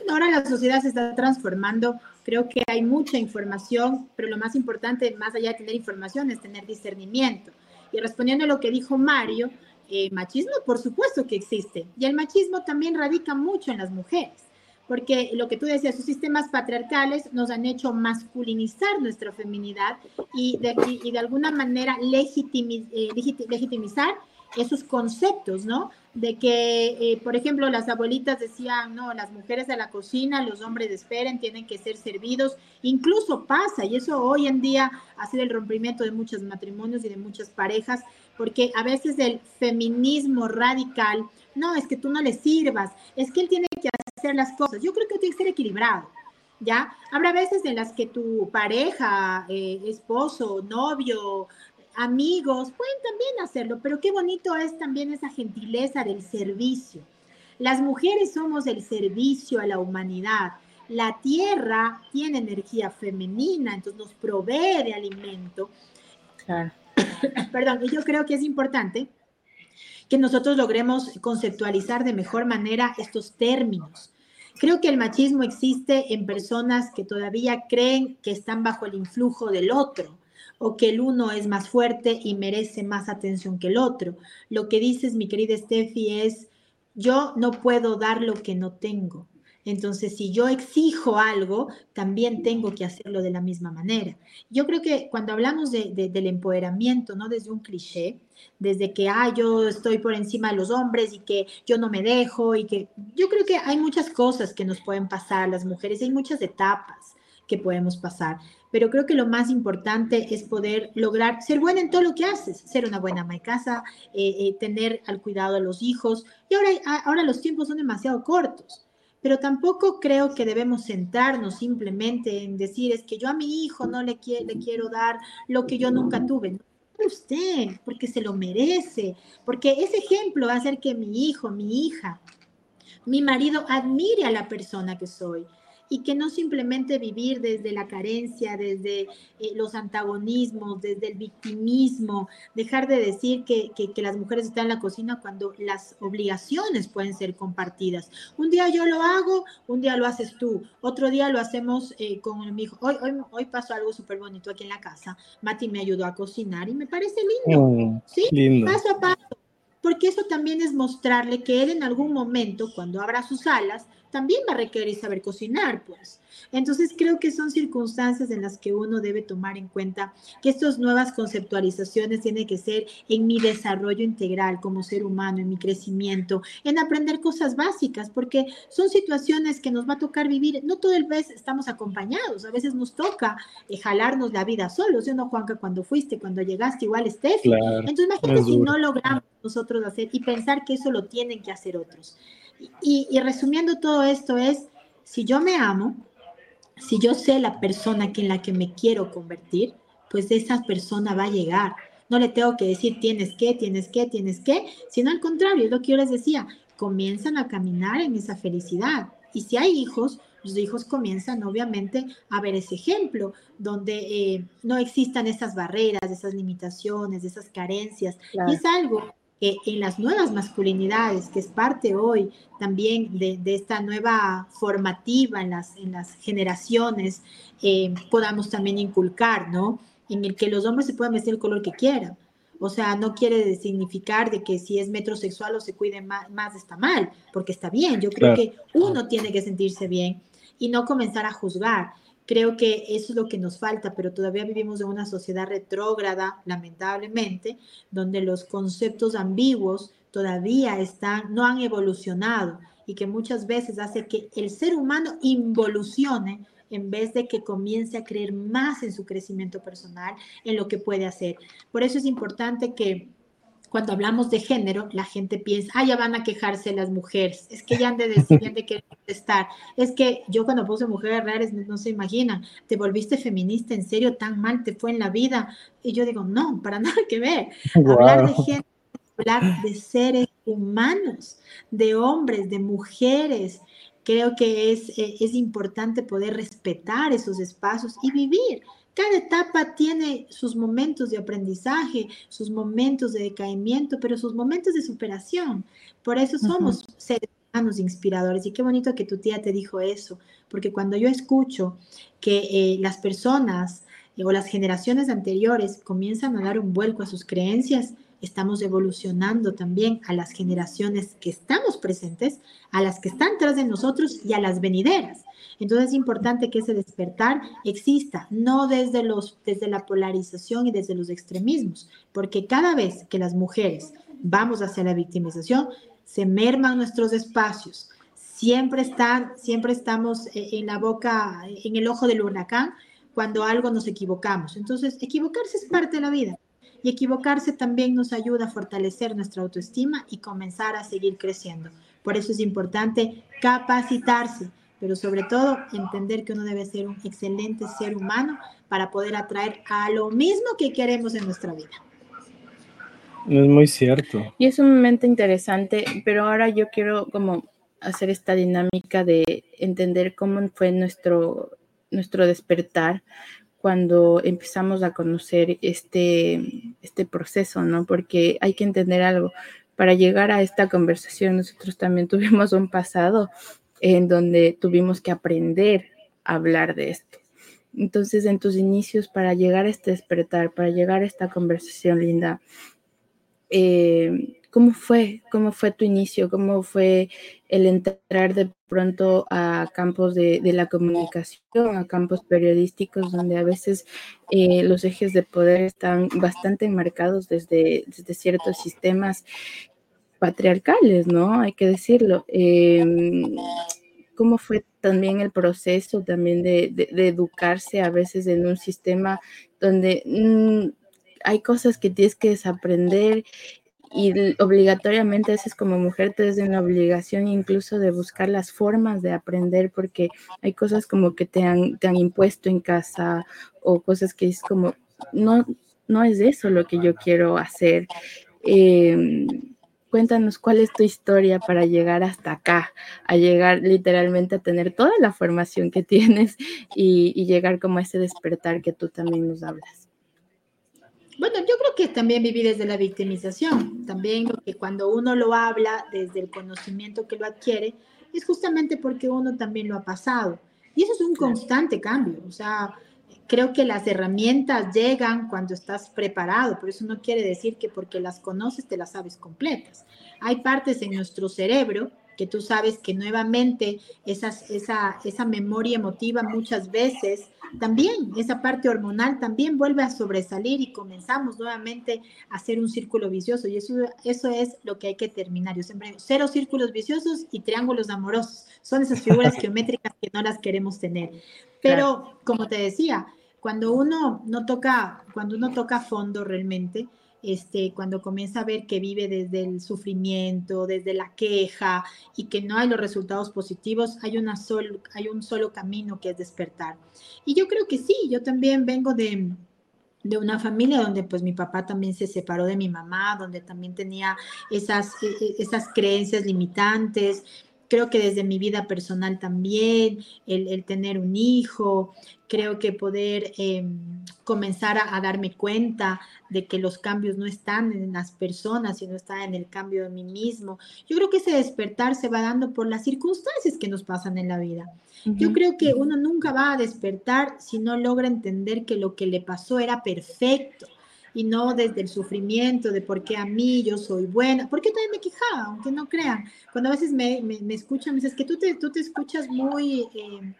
Ahora la sociedad se está transformando Creo que hay mucha información, pero lo más importante, más allá de tener información, es tener discernimiento. Y respondiendo a lo que dijo Mario, eh, machismo por supuesto que existe. Y el machismo también radica mucho en las mujeres, porque lo que tú decías, sus sistemas patriarcales nos han hecho masculinizar nuestra feminidad y de, alguna manera eh, legitimizar esos conceptos, ¿no? De que, eh, por ejemplo, las abuelitas decían, no, las mujeres de la cocina, los hombres esperen, tienen que ser servidos. Incluso pasa, y eso hoy en día ha sido el rompimiento de muchos matrimonios y de muchas parejas, porque a veces el feminismo radical, no, es que tú no le sirvas, es que él tiene que hacer las cosas. Yo creo que tiene que ser equilibrado. ¿Ya? Habrá veces en las que tu pareja, eh, esposo, novio, amigos, pueden también hacerlo, pero qué bonito es también esa gentileza del servicio. Las mujeres somos el servicio a la humanidad. La tierra tiene energía femenina, entonces nos provee de alimento. [laughs] Perdón, yo creo que es importante que nosotros logremos conceptualizar de mejor manera estos términos. Creo que el machismo existe en personas que todavía creen que están bajo el influjo del otro o que el uno es más fuerte y merece más atención que el otro. Lo que dices, mi querida Steffi, es, yo no puedo dar lo que no tengo. Entonces, si yo exijo algo, también tengo que hacerlo de la misma manera. Yo creo que cuando hablamos de, del empoderamiento, no desde un cliché, desde que, ah, yo estoy por encima de los hombres y que yo no me dejo y que yo creo que hay muchas cosas que nos pueden pasar las mujeres, hay muchas etapas que podemos pasar, pero creo que lo más importante es poder lograr ser buena en todo lo que haces, ser una buena ama de casa, eh, eh, tener al cuidado de los hijos, y ahora, ahora los tiempos son demasiado cortos pero tampoco creo que debemos centrarnos simplemente en decir es que yo a mi hijo no le, le quiero dar lo que yo nunca tuve. No, usted, porque se lo merece, porque ese ejemplo va a hacer que mi hijo, mi hija, mi marido admire a la persona que soy y que no simplemente vivir desde la carencia, desde eh, los antagonismos, desde el victimismo, dejar de decir que, que, las mujeres están en la cocina cuando las obligaciones pueden ser compartidas. Un día yo lo hago, un día lo haces tú, otro día lo hacemos eh, con mi hijo. Hoy, hoy, hoy pasó algo súper bonito aquí en la casa. Mati me ayudó a cocinar y me parece lindo. Oh, ¿sí? Paso a paso. Porque eso también es mostrarle que él en algún momento, cuando abra sus alas, también va a requerir saber cocinar, pues. Entonces creo que son circunstancias en las que uno debe tomar en cuenta que estas nuevas conceptualizaciones tienen que ser en mi desarrollo integral como ser humano, en mi crecimiento, en aprender cosas básicas, porque son situaciones que nos va a tocar vivir. No todo el vez estamos acompañados, a veces nos toca eh, jalarnos la vida solos. Yo no, Juanca, cuando fuiste, cuando llegaste, igual Steffi. Entonces imagínate si no logramos nosotros hacer y pensar que eso lo tienen que hacer otros. Y, resumiendo todo esto es, si yo me amo, si yo sé la persona en la que me quiero convertir, pues esa persona va a llegar. No le tengo que decir tienes que, tienes que, tienes que, sino al contrario, es lo que yo les decía, comienzan a caminar en esa felicidad. Y si hay hijos, los hijos comienzan obviamente a ver ese ejemplo, donde eh, no existan esas barreras, esas limitaciones, esas carencias. Y es algo en las nuevas masculinidades, que es parte hoy también de, esta nueva formativa en las, en las generaciones, eh, podamos también inculcar, ¿no? En el que los hombres se puedan vestir el color que quieran. O sea, no quiere significar de que si es metrosexual o se cuide más, más está mal, porque está bien. Yo creo que uno tiene que sentirse bien y no comenzar a juzgar. Creo que eso es lo que nos falta, pero todavía vivimos en una sociedad retrógrada, lamentablemente, donde los conceptos ambiguos todavía están, no han evolucionado y que muchas veces hace que el ser humano involucione en vez de que comience a creer más en su crecimiento personal, en lo que puede hacer. Por eso es importante que cuando hablamos de género, la gente piensa, ah, ya van a quejarse las mujeres, es que ya han de decir, ya han de querer estar. Es que yo cuando puse mujeres raras, no, se imaginan, te volviste feminista, en serio, tan mal te fue en la vida. Y yo digo, no, para [laughs] nada que ver. Hablar de género, hablar de seres humanos, de hombres, de mujeres. Creo que es, eh, es importante poder respetar esos espacios y vivir cada etapa tiene sus momentos de aprendizaje, sus momentos de decaimiento, pero sus momentos de superación. Por eso somos seres humanos inspiradores. Y qué bonito que tu tía te dijo eso, porque cuando yo escucho que eh, las personas o las generaciones anteriores comienzan a dar un vuelco a sus creencias, estamos evolucionando también a las generaciones que estamos presentes, a las que están tras de nosotros y a las venideras. Entonces es importante que ese despertar exista, no desde, los, desde la polarización y desde los extremismos, porque cada vez que las mujeres vamos hacia la victimización, se merman nuestros espacios, siempre, están, siempre estamos eh, en la boca, en el ojo del huracán cuando algo nos equivocamos. Entonces, equivocarse es parte de la vida y equivocarse también nos ayuda a fortalecer nuestra autoestima y comenzar a seguir creciendo. Por eso es importante capacitarse pero sobre todo entender que uno debe ser un excelente ser humano para poder atraer a lo mismo que queremos en nuestra vida. Es muy cierto. Y es un momento interesante, pero ahora yo quiero como hacer esta dinámica de entender cómo fue nuestro, nuestro despertar cuando empezamos a conocer este, este proceso, ¿no? Porque hay que entender algo. Para llegar a esta conversación, nosotros también [laughs] tuvimos un pasado en donde tuvimos que aprender a hablar de esto. Entonces, en tus inicios, para llegar a este despertar, para llegar a esta conversación linda, eh, ¿Cómo fue? ¿Cómo fue tu inicio? ¿Cómo fue el entrar de pronto a campos de, la comunicación, a campos periodísticos, donde a veces eh, los ejes de poder están bastante enmarcados desde, desde ciertos sistemas patriarcales, ¿no? Hay que decirlo. Em, ¿Cómo fue también el proceso también de, educarse a veces en un sistema donde mm, hay cosas que tienes que desaprender y obligatoriamente a veces como mujer te en la obligación incluso de buscar las formas de aprender porque hay cosas como que te han, te han impuesto en casa o cosas que es como, no, no es eso lo que yo quiero hacer. Em, cuéntanos cuál es tu historia para llegar hasta acá, a llegar literalmente a tener toda la formación que [laughs] tienes y, y llegar como a ese despertar que tú también nos hablas. Bueno, yo creo que también viví desde la victimización. También lo que cuando uno lo habla desde el conocimiento que lo adquiere, es justamente porque uno también lo ha pasado. Y eso es un constante cambio. O sea, creo que las herramientas llegan cuando estás preparado, pero eso no quiere decir que porque las conoces te las sabes completas. Hay partes en nuestro cerebro que tú sabes que nuevamente esas, esa, esa memoria emotiva muchas veces también, esa parte hormonal también vuelve a sobresalir y comenzamos nuevamente a hacer un círculo vicioso y eso, eso es lo que hay que terminar. Yo siempre cero círculos viciosos y triángulos amorosos. Son esas figuras [laughs] geométricas que no las queremos tener. Pero, como te decía, cuando uno no toca, cuando uno toca fondo realmente, este, cuando comienza a ver que vive desde el sufrimiento, desde la queja y que no hay los resultados positivos, hay, hay un solo camino que es despertar. Y yo creo que sí, yo también vengo de, de una familia donde pues mi papá también se separó de mi mamá, donde también tenía esas, e, e, esas creencias limitantes, creo que desde mi vida personal también, el, tener un hijo, creo que poder em, comenzar a, darme cuenta de que los cambios no están en las personas, sino están en el cambio de mí mismo. Yo creo que ese despertar se va dando por las circunstancias que nos pasan en la vida. Yo creo que uno nunca va a despertar si no logra entender que lo que le pasó era perfecto y no desde el sufrimiento de por qué a mí yo soy buena, porque también me quejaba, aunque no crean, cuando a veces me, me, escuchan, me dicen, que tú te, tú te escuchas muy... Eh,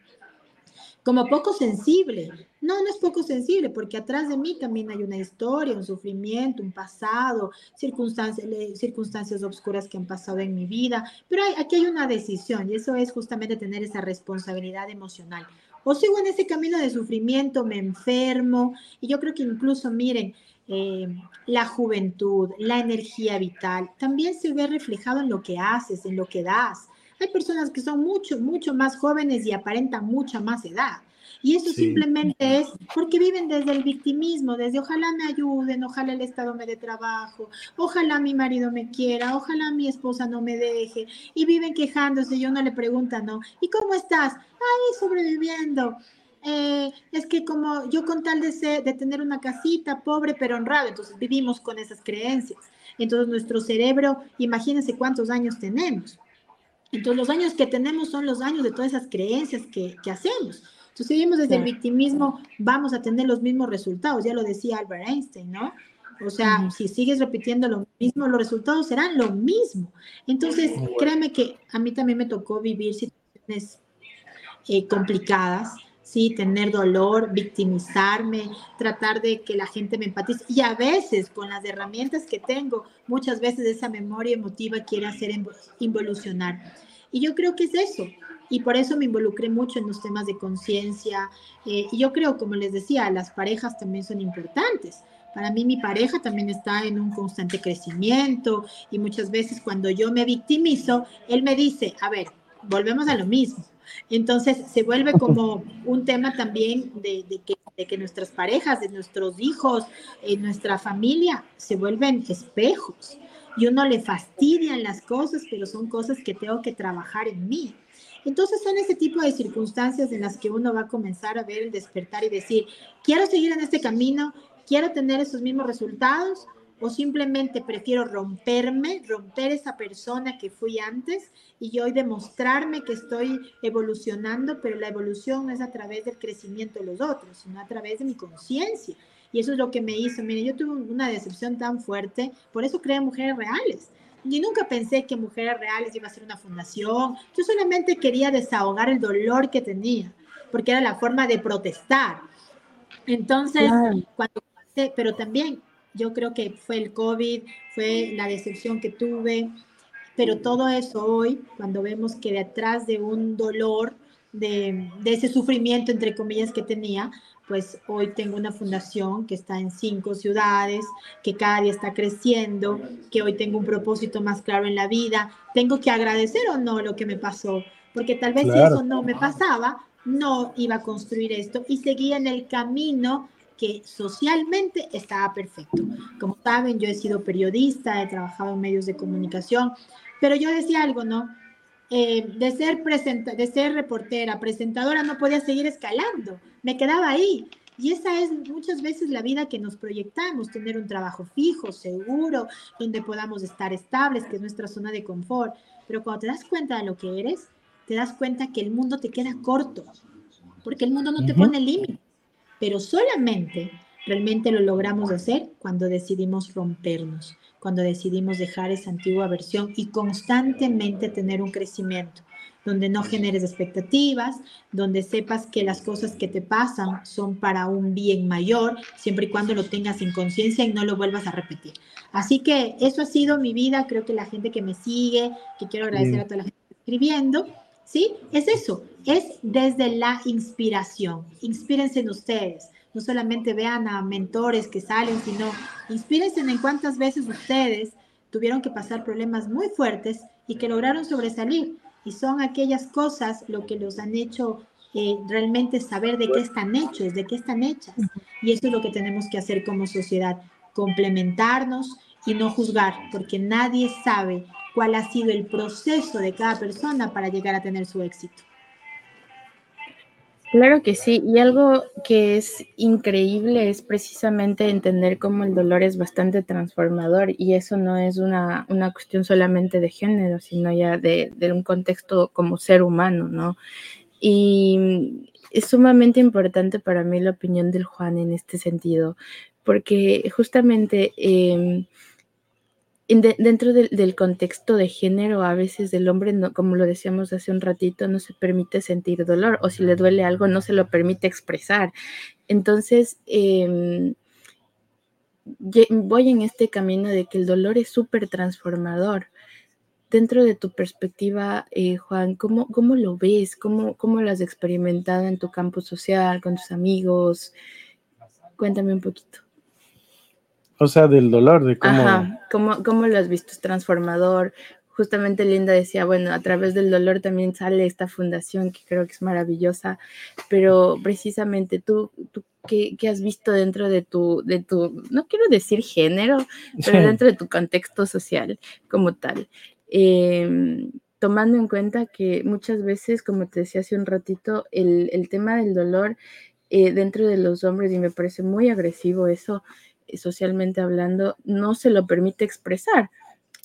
como poco sensible. No, no es poco sensible, porque atrás de mí también hay una historia, un sufrimiento, un pasado, circunstancias, circunstancias oscuras que han pasado en mi vida, pero aquí hay una decisión y eso es justamente tener esa responsabilidad emocional. O sigo en ese camino de sufrimiento, me enfermo y yo creo que incluso, miren, eh, la juventud, la energía vital, también se ve reflejado en lo que haces, en lo que das. Hay personas que son mucho, mucho más jóvenes y aparentan mucha más edad. Y eso simplemente es porque viven desde el victimismo, desde ojalá me ayuden, ojalá el Estado me dé trabajo, ojalá mi marido me quiera, ojalá mi esposa no me deje. Y viven quejándose y uno le pregunta, ¿no? ¿Y cómo estás? Ay, sobreviviendo. Eh, es que como yo con tal de, de tener una casita pobre pero honrado, entonces vivimos con esas creencias. Entonces nuestro cerebro, imagínense cuántos años tenemos. Entonces los años que tenemos son los años de todas esas creencias que, que hacemos. Entonces si vivimos desde el victimismo, vamos a tener los mismos resultados, ya lo decía Albert Einstein, ¿no? O sea, si sigues repitiendo lo mismo, los resultados serán lo mismo. Entonces, créeme que a mí también me tocó vivir situaciones eh, complicadas ¿sí? Tener dolor, victimizarme, tratar de que la gente me empatice. Y a veces, con las herramientas que tengo, muchas veces esa memoria emotiva quiere hacer involucionar. Y yo creo que es eso. Y por eso me involucré mucho en los temas de conciencia. Eh, y yo creo, como les decía, las parejas también son importantes. Para mí mi pareja también está en un constante crecimiento y muchas veces cuando yo me victimizo, él me dice, a ver, volvemos a lo mismo. Entonces se vuelve como un tema también de, que, nuestras parejas, de nuestros hijos, en nuestra familia, se vuelven espejos. Y uno le fastidian las cosas, pero son cosas que tengo que trabajar en mí. Entonces son ese tipo de circunstancias en las que uno va a comenzar a ver el despertar y decir, quiero seguir en este camino, quiero tener esos mismos resultados o simplemente prefiero romperme, romper esa persona que fui antes y hoy demostrarme que estoy evolucionando, pero la evolución es a través del crecimiento de los otros, sino a través de mi conciencia. Y eso es lo que me hizo. Mire, yo tuve una decepción tan fuerte, por eso creé Mujeres Reales. Y nunca pensé que Mujeres Reales iba a ser una fundación. Yo solamente quería desahogar el dolor que tenía, porque era la forma de protestar. Entonces, cuando pasé, pero también yo creo que fue el COVID, fue la decepción que tuve, pero todo eso hoy, cuando vemos que detrás de un dolor, de, de, ese sufrimiento, entre comillas, que tenía, pues hoy tengo una fundación que está en cinco ciudades, que cada día está creciendo, que hoy tengo un propósito más claro en la vida. Tengo que agradecer o no lo que me pasó, porque tal vez si eso no me pasaba, no iba a construir esto y seguía en el camino que socialmente estaba perfecto. Como saben, yo he sido periodista, he trabajado en medios de comunicación, pero yo decía algo, ¿no? Eh, de, ser de ser reportera, presentadora, no podía seguir escalando, me quedaba ahí. Y esa es muchas veces la vida que nos proyectamos, tener un trabajo fijo, seguro, donde podamos estar estables, que es nuestra zona de confort. Pero cuando te das cuenta de lo que eres, te das cuenta que el mundo te queda corto, porque el mundo no te pone límite pero solamente realmente lo logramos hacer cuando decidimos rompernos, cuando decidimos dejar esa antigua versión y constantemente tener un crecimiento, donde no generes expectativas, donde sepas que las cosas que te pasan son para un bien mayor, siempre y cuando lo tengas en conciencia y no lo vuelvas a repetir. Así que eso ha sido mi vida, creo que la gente que me sigue, que quiero agradecer a toda la gente escribiendo, ¿sí? Es eso, es desde la inspiración. Inspírense en ustedes. No solamente vean a mentores que salen, sino inspírense en cuántas veces ustedes tuvieron que pasar problemas muy fuertes y que lograron sobresalir. Y son aquellas cosas lo que los han hecho eh, realmente saber de qué están hechos, de qué están hechas. Y eso es lo que tenemos que hacer como sociedad, complementarnos y no juzgar, porque nadie sabe cuál ha sido el proceso de cada persona para llegar a tener su éxito. Claro que sí, y algo que es increíble es precisamente entender cómo el dolor es bastante transformador y eso no es una, cuestión solamente de género, sino ya de, un contexto como ser humano, ¿no? Y es sumamente importante para mí la opinión del Juan en este sentido, porque justamente... Eh, dentro del contexto de género, a veces el hombre, no, como lo decíamos hace un ratito, no se permite sentir dolor o si le duele algo no se lo permite expresar. Entonces, em, voy en este camino de que el dolor es súper transformador. Dentro de tu perspectiva, eh, Juan, ¿cómo, ¿cómo, lo ves? ¿Cómo, ¿Cómo lo has experimentado en tu campo social, con tus amigos? Cuéntame un poquito. O sea, del dolor, de cómo... Ajá, ¿cómo, lo has visto? Es transformador. Justamente Linda decía, bueno, a través del dolor también sale esta fundación que creo que es maravillosa, pero precisamente tú, tú ¿qué, has visto dentro de tu, de tu, no quiero decir género, pero dentro de tu contexto social como tal? Em, tomando en cuenta que muchas veces, como te decía hace un ratito, el, tema del dolor eh, dentro de los hombres, y me parece muy agresivo eso, socialmente hablando, no se lo permite expresar.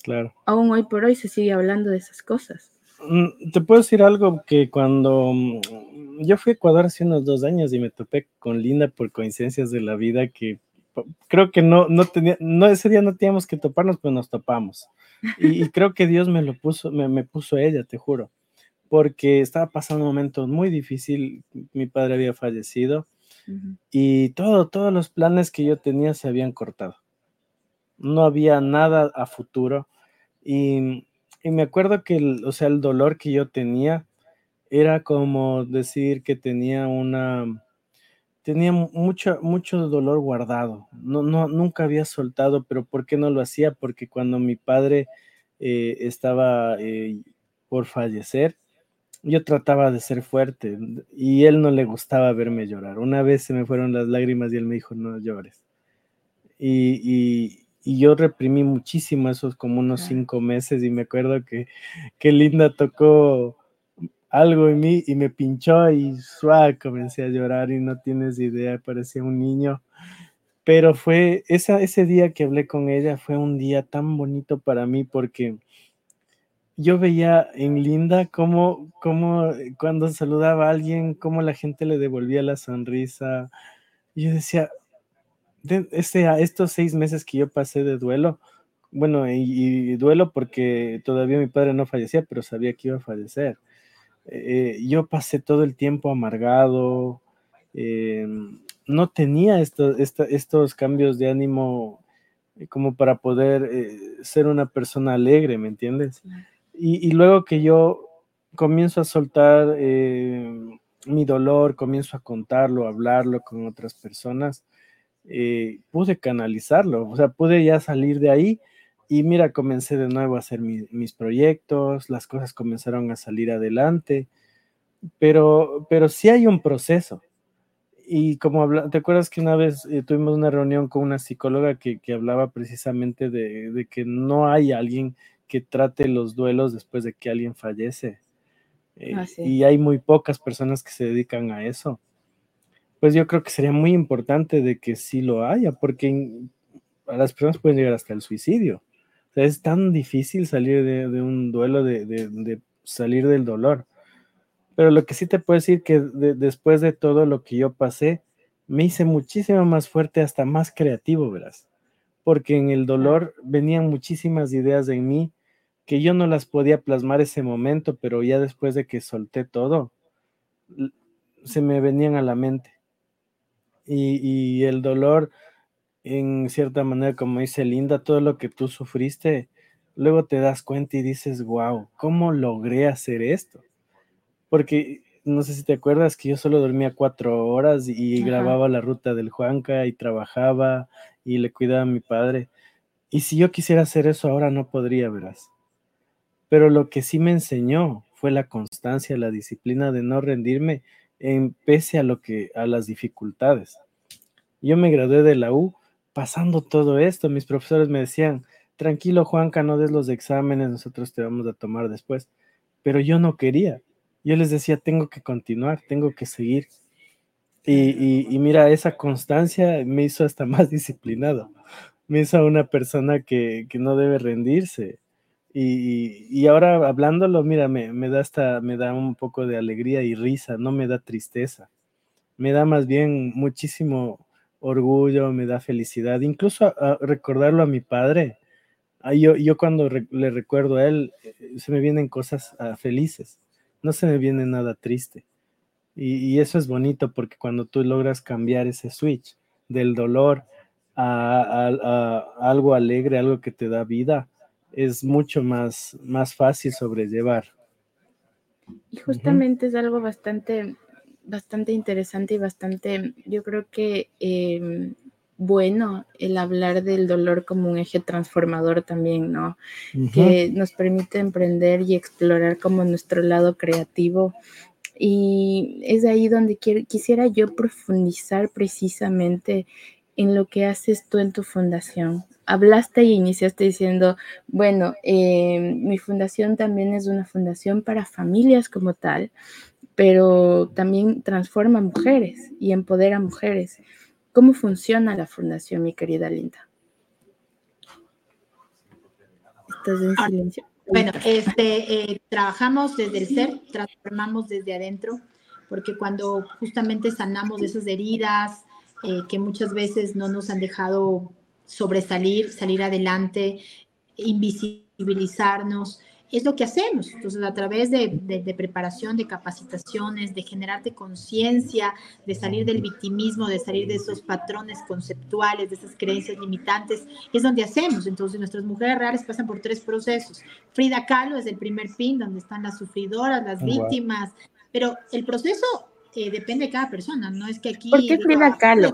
Claro. Aún hoy por hoy se sigue hablando de esas cosas. Mm, te puedo decir algo que cuando mm, yo fui a Ecuador hace unos dos años y me topé con Linda por coincidencias de la vida que creo que no, no tenía, no, ese día no teníamos que toparnos, pero nos topamos. Y, [laughs] creo que Dios me lo puso, me, me, puso ella, te juro, porque estaba pasando un momento muy difícil, mi padre había fallecido y todo, todos los planes que yo tenía se habían cortado. No había nada a futuro. Y, me acuerdo que, el, o sea, el dolor que yo tenía era como decir que tenía una, tenía mucho, mucho dolor guardado. No, no, nunca había soltado, pero ¿por qué no lo hacía? Porque cuando mi padre eh, estaba eh, por fallecer, yo trataba de ser fuerte y él no le gustaba verme llorar. Una vez se me fueron las lágrimas y él me dijo, no llores. Y, yo reprimí muchísimo esos como unos cinco meses y me acuerdo que, que Linda tocó algo en mí y me pinchó y suave comencé a llorar y no tienes idea, parecía un niño. Pero fue esa, ese día que hablé con ella, fue un día tan bonito para mí porque yo veía en Linda cómo, cómo eh, cuando saludaba a alguien, cómo la gente le devolvía la sonrisa. Yo decía, este, estos seis meses que yo pasé de duelo, bueno, y, duelo porque todavía mi padre no fallecía, pero sabía que iba a fallecer. Eh, yo pasé todo el tiempo amargado, eh, no tenía estos cambios de ánimo eh, como para poder ser una persona alegre, ¿me entiendes? Y, luego que yo comienzo a soltar mi dolor, comienzo a contarlo, a hablarlo con otras personas, pude canalizarlo, o sea, pude ya salir de ahí y mira, comencé de nuevo a hacer mis proyectos, las cosas comenzaron a salir adelante, pero, pero sí hay un proceso. Y como habla, ¿te acuerdas que una vez eh, tuvimos una reunión con una psicóloga que, hablaba precisamente de, que no hay alguien que trate los duelos después de que alguien fallece? Eh, ah, y hay muy pocas personas que se dedican a eso. Pues yo creo que sería muy importante de que sí lo haya, porque a las personas pueden llegar hasta el suicidio es tan difícil salir de, un duelo, de, salir del dolor. Pero lo que sí te puedo decir que después de todo lo que yo pasé, me hice muchísimo más fuerte, hasta más creativo, verás. Porque en el dolor venían muchísimas ideas en mí que yo no las podía plasmar ese momento, pero ya después de que solté todo, se me venían a la mente. Y, y el dolor en cierta manera, como dice Linda, todo lo que tú sufriste, luego te das cuenta y dices, wow, ¿cómo logré hacer esto? Porque no sé si te acuerdas que yo solo dormía cuatro horas y grababa la ruta del Juanca y trabajaba y le cuidaba a mi padre. Y si yo quisiera hacer eso ahora no podría, verás. Pero lo que sí me enseñó fue la constancia, la disciplina de no rendirme en pese a lo que a las dificultades. Yo me gradué de la U pasando todo esto, mis profesores me decían, tranquilo Juanca, no des los exámenes, nosotros te vamos a tomar después. Pero yo no quería. Yo les decía, tengo que continuar, tengo que seguir. Y, mira, esa constancia me hizo hasta [laughs] más disciplinado. Me hizo una persona que, no debe rendirse. Y, ahora hablándolo, mira, me, me, da hasta, me da un poco de alegría y risa, no me da tristeza. Me da más bien muchísimo, orgullo, me da felicidad, incluso recordarlo a mi padre. yo, yo cuando le recuerdo a él, eh, se me vienen cosas ah, felices, no se me viene nada triste. Y, eso es bonito porque cuando tú logras cambiar ese switch del dolor a, algo alegre, algo que te da vida, es mucho más, más fácil sobrellevar. Y justamente es algo bastante bastante interesante y bastante, yo creo que em, bueno el hablar del dolor como un eje transformador también, ¿no? Que nos permite emprender y explorar como nuestro lado creativo. Y es ahí donde quisiera yo profundizar precisamente en lo que haces tú en tu fundación. Hablaste y iniciaste diciendo, bueno, em, mi fundación también es una fundación para familias como tal, pero también transforma mujeres y empodera mujeres. ¿Cómo funciona la fundación, mi querida Linda? Estás en silencio. Bueno, este, eh, trabajamos desde el ser, transformamos desde adentro, porque cuando justamente sanamos esas heridas eh, que muchas veces no nos han dejado sobresalir, salir adelante, invisibilizarnos, es lo que hacemos. Entonces, a través de, preparación, de capacitaciones, de generarte conciencia, de salir del victimismo, de salir de esos patrones conceptuales, de esas creencias limitantes, es donde hacemos. Entonces, nuestras mujeres reales pasan por tres procesos. Frida Kahlo es el primer pin, donde están las sufridoras, las víctimas, pero el proceso eh, depende de cada persona, no es que aquí... ¿Por qué Frida Kahlo?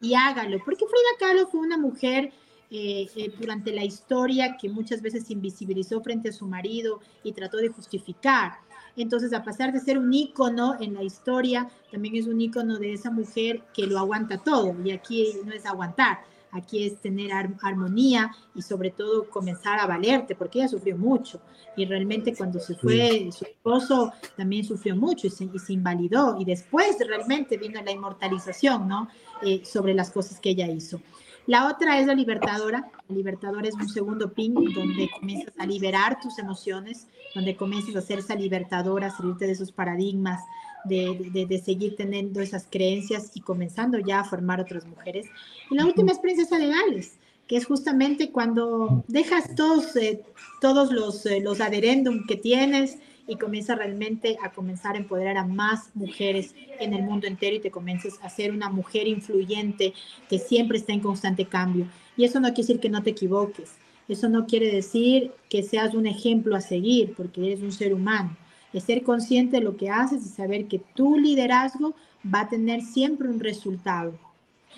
Y hágalo, porque Frida Kahlo fue una mujer eh, eh, durante la historia que muchas veces invisibilizó frente a su marido y trató de justificar. Entonces, a pesar de ser un ícono en la historia, también es un ícono de esa mujer que lo aguanta todo. Y aquí no es aguantar, aquí es tener armonía y sobre todo comenzar a valerte, porque ella sufrió mucho. Y realmente cuando se fue su esposo, también sufrió mucho y se, invalidó. Y después realmente vino la inmortalización, ¿no? Eh, sobre las cosas que ella hizo. La otra es la libertadora. La libertadora es un segundo pin donde comienzas a liberar tus emociones, donde comienzas a ser esa libertadora, salirte de esos paradigmas, de, de, de, seguir teniendo esas creencias y comenzando ya a formar otras mujeres. Y la última es Princesa de Gales, que es justamente cuando dejas todos, eh, todos los, eh, los adherendum que tienes y comienzas realmente a comenzar a empoderar a más mujeres en el mundo entero y te comienzas a ser una mujer influyente que siempre está en constante cambio. Y eso no quiere decir que no te equivoques. Eso no quiere decir que seas un ejemplo a seguir, porque eres un ser humano es ser consciente de lo que haces y saber que tu liderazgo va a tener siempre un resultado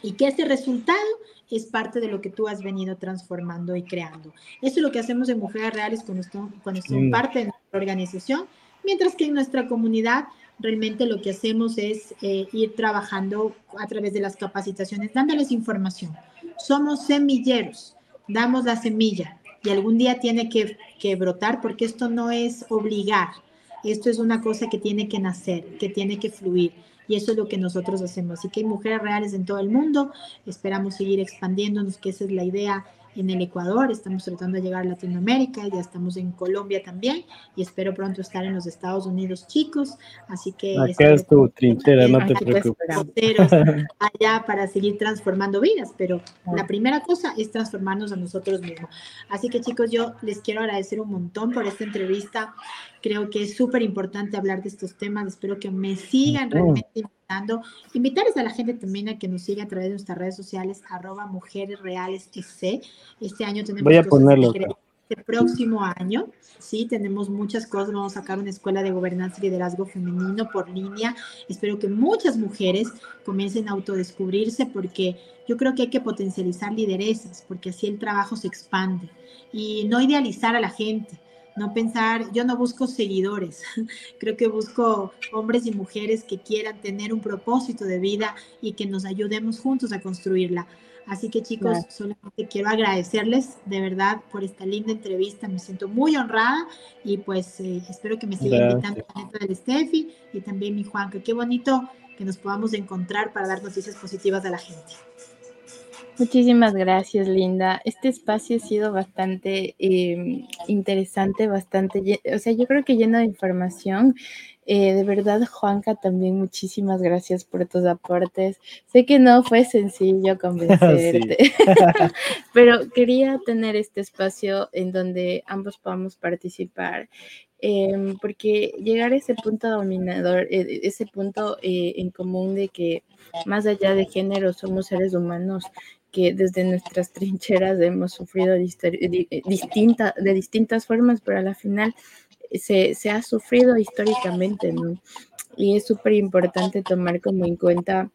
y que ese resultado es parte de lo que tú has venido transformando y creando. Eso es lo que hacemos en Mujeres Reales cuando son, cuando son mm. parte de nuestra organización, mientras que en nuestra comunidad realmente lo que hacemos es eh, ir trabajando a través de las capacitaciones, dándoles información. Somos semilleros, damos la semilla y algún día tiene que, que brotar porque esto no es obligar, esto es una cosa que tiene que nacer, que tiene que fluir. Y eso es lo que nosotros hacemos. Así que hay mujeres reales en todo el mundo. Esperamos seguir expandiéndonos, que esa es la idea en el Ecuador, estamos tratando de llegar a Latinoamérica, ya estamos en Colombia también y espero pronto estar en los Estados Unidos, chicos. Así que... Acá es tu trinchera, no te preocupes. [laughs] Allá para seguir transformando vidas, pero la primera cosa es transformarnos a nosotros mismos. Así que chicos, yo les quiero agradecer un montón por esta entrevista. Creo que es súper importante hablar de estos temas. Espero que me sigan realmente Invitarles a la gente también a que nos siga a través de nuestras redes sociales, arroba mujeres reales Este año tenemos Voy a ponerlo. Este próximo año, sí, tenemos muchas cosas. Vamos a sacar una escuela de gobernanza y liderazgo femenino por línea. Espero que muchas mujeres comiencen a autodescubrirse porque yo creo que hay que potencializar lideresas, porque así el trabajo se expande y no idealizar a la gente no pensar, yo no busco seguidores, [laughs] creo que busco hombres y mujeres que quieran tener un propósito de vida y que nos ayudemos juntos a construirla. Así que chicos, solamente quiero agradecerles de verdad por esta linda entrevista, me siento muy honrada y pues eh, espero que me sigan invitando a la del Steffi y también mi Juanca. Qué bonito que nos podamos encontrar para dar noticias positivas a la gente. Muchísimas gracias, Linda. Este espacio ha sido bastante em, interesante, bastante, o sea, yo creo que lleno de información. Eh, de verdad, Juanca, también muchísimas gracias por tus aportes. Sé que no fue sencillo convencerte, [laughs] [laughs] pero quería tener este espacio en donde ambos podamos participar em, porque llegar a ese punto dominador, e, ese punto eh, en común de que más allá de género somos seres humanos que desde nuestras trincheras hemos sufrido eh, distinta, de distintas formas, pero a la final se, se ha sufrido históricamente, ¿no? Y es súper importante tomar como en cuenta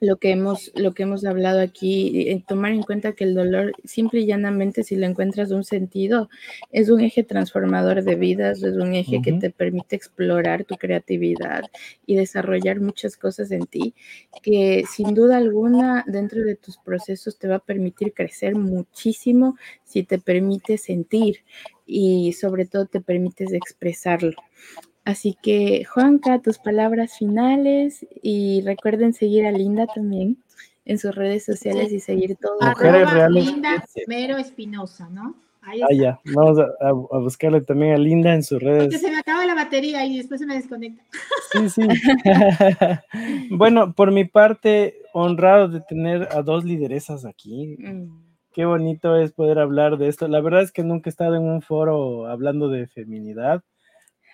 lo que hemos, lo que hemos hablado aquí, en tomar en cuenta que el dolor, simple y llanamente, si le encuentras un sentido, es un eje transformador de vidas, es un eje que te permite explorar tu creatividad y desarrollar muchas cosas en ti, que sin duda alguna dentro de tus procesos te va a permitir crecer muchísimo si te permite sentir y sobre todo te permites expresarlo. Así que, Juanca, tus palabras finales y recuerden seguir a Linda también en sus redes sociales y seguir todo. Mujeres reales. Linda Mero Espinosa, ¿no? Ahí ah, ya. Vamos a, buscarle también a Linda en sus redes. Porque se me acaba la batería y después se me desconecta. Sí, sí. [laughs] bueno, por mi parte, honrado de tener a dos lideresas aquí. Mm. Qué bonito es poder hablar de esto. La verdad es que nunca he estado en un foro hablando de feminidad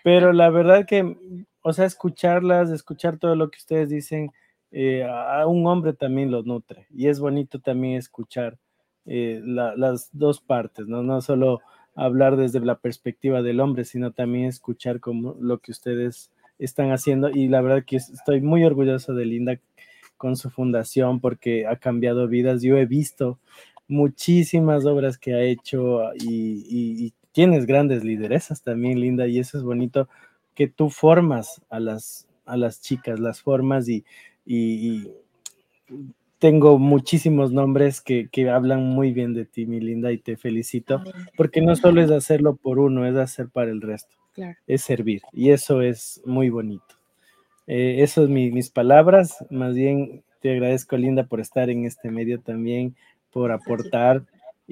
pero la verdad que, o sea, escucharlas, escuchar todo lo que ustedes dicen, eh, a un hombre también lo nutre. Y es bonito también escuchar eh, las dos partes, ¿no? No solo hablar desde la perspectiva del hombre, sino también escuchar como lo que ustedes están haciendo. Y la verdad que estoy muy orgulloso de Linda con su fundación porque ha cambiado vidas. Yo he visto muchísimas obras que ha hecho y, y tienes grandes lideresas también, Linda, y eso es bonito que tú formas a las, a las chicas, las formas y, y, tengo muchísimos nombres que, que, hablan muy bien de ti, mi linda, y te felicito, porque no solo es hacerlo por uno, es hacer para el resto, es servir, y eso es muy bonito. Eh, eso es mis palabras, más bien te agradezco, Linda, por estar en este medio también, por aportar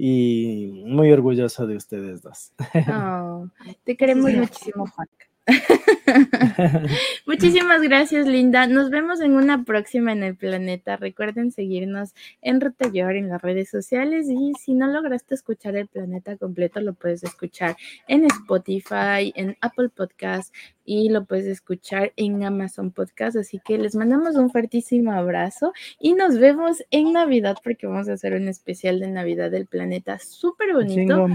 y muy orgulloso de ustedes dos. Oh, te queremos muchísimo, Juan. [laughs] Muchísimas gracias, Linda. Nos vemos en una próxima en el planeta. Recuerden seguirnos en Retayor en las redes sociales y si no lograste escuchar el planeta completo, lo puedes escuchar en Spotify, en Apple Podcast y lo puedes escuchar en Amazon Podcast. Así que les mandamos un fuertísimo abrazo y nos vemos en Navidad porque vamos a hacer un especial de Navidad del planeta súper bonito,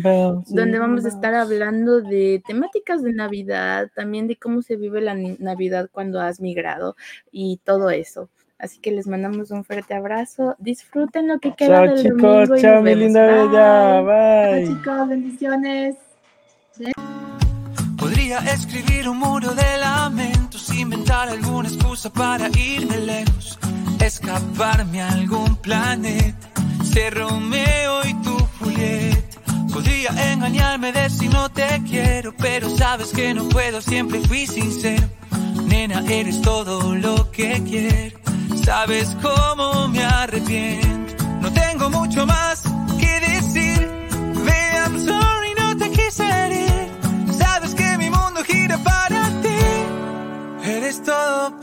donde vamos a estar hablando de temáticas de Navidad, también de cómo se vive la Navidad cuando has migrado y todo eso. Así que les mandamos un fuerte abrazo. Disfruten lo que queda chao, del chicos, domingo. y Chao, nos mi vemos. linda bella. Bye. Chao, chicos, bendiciones. Podría escribir un muro de lamentos, inventar alguna excusa para irme lejos, escaparme a algún planeta, ser Romeo y tu Julieta. Podría engañarme, decir no te quiero, pero sabes que no puedo, siempre fui sincero. Nena, eres todo lo que quiero, sabes cómo me arrepiento. No tengo mucho más que decir, baby, I'm sorry, no te quise herir. Eres todo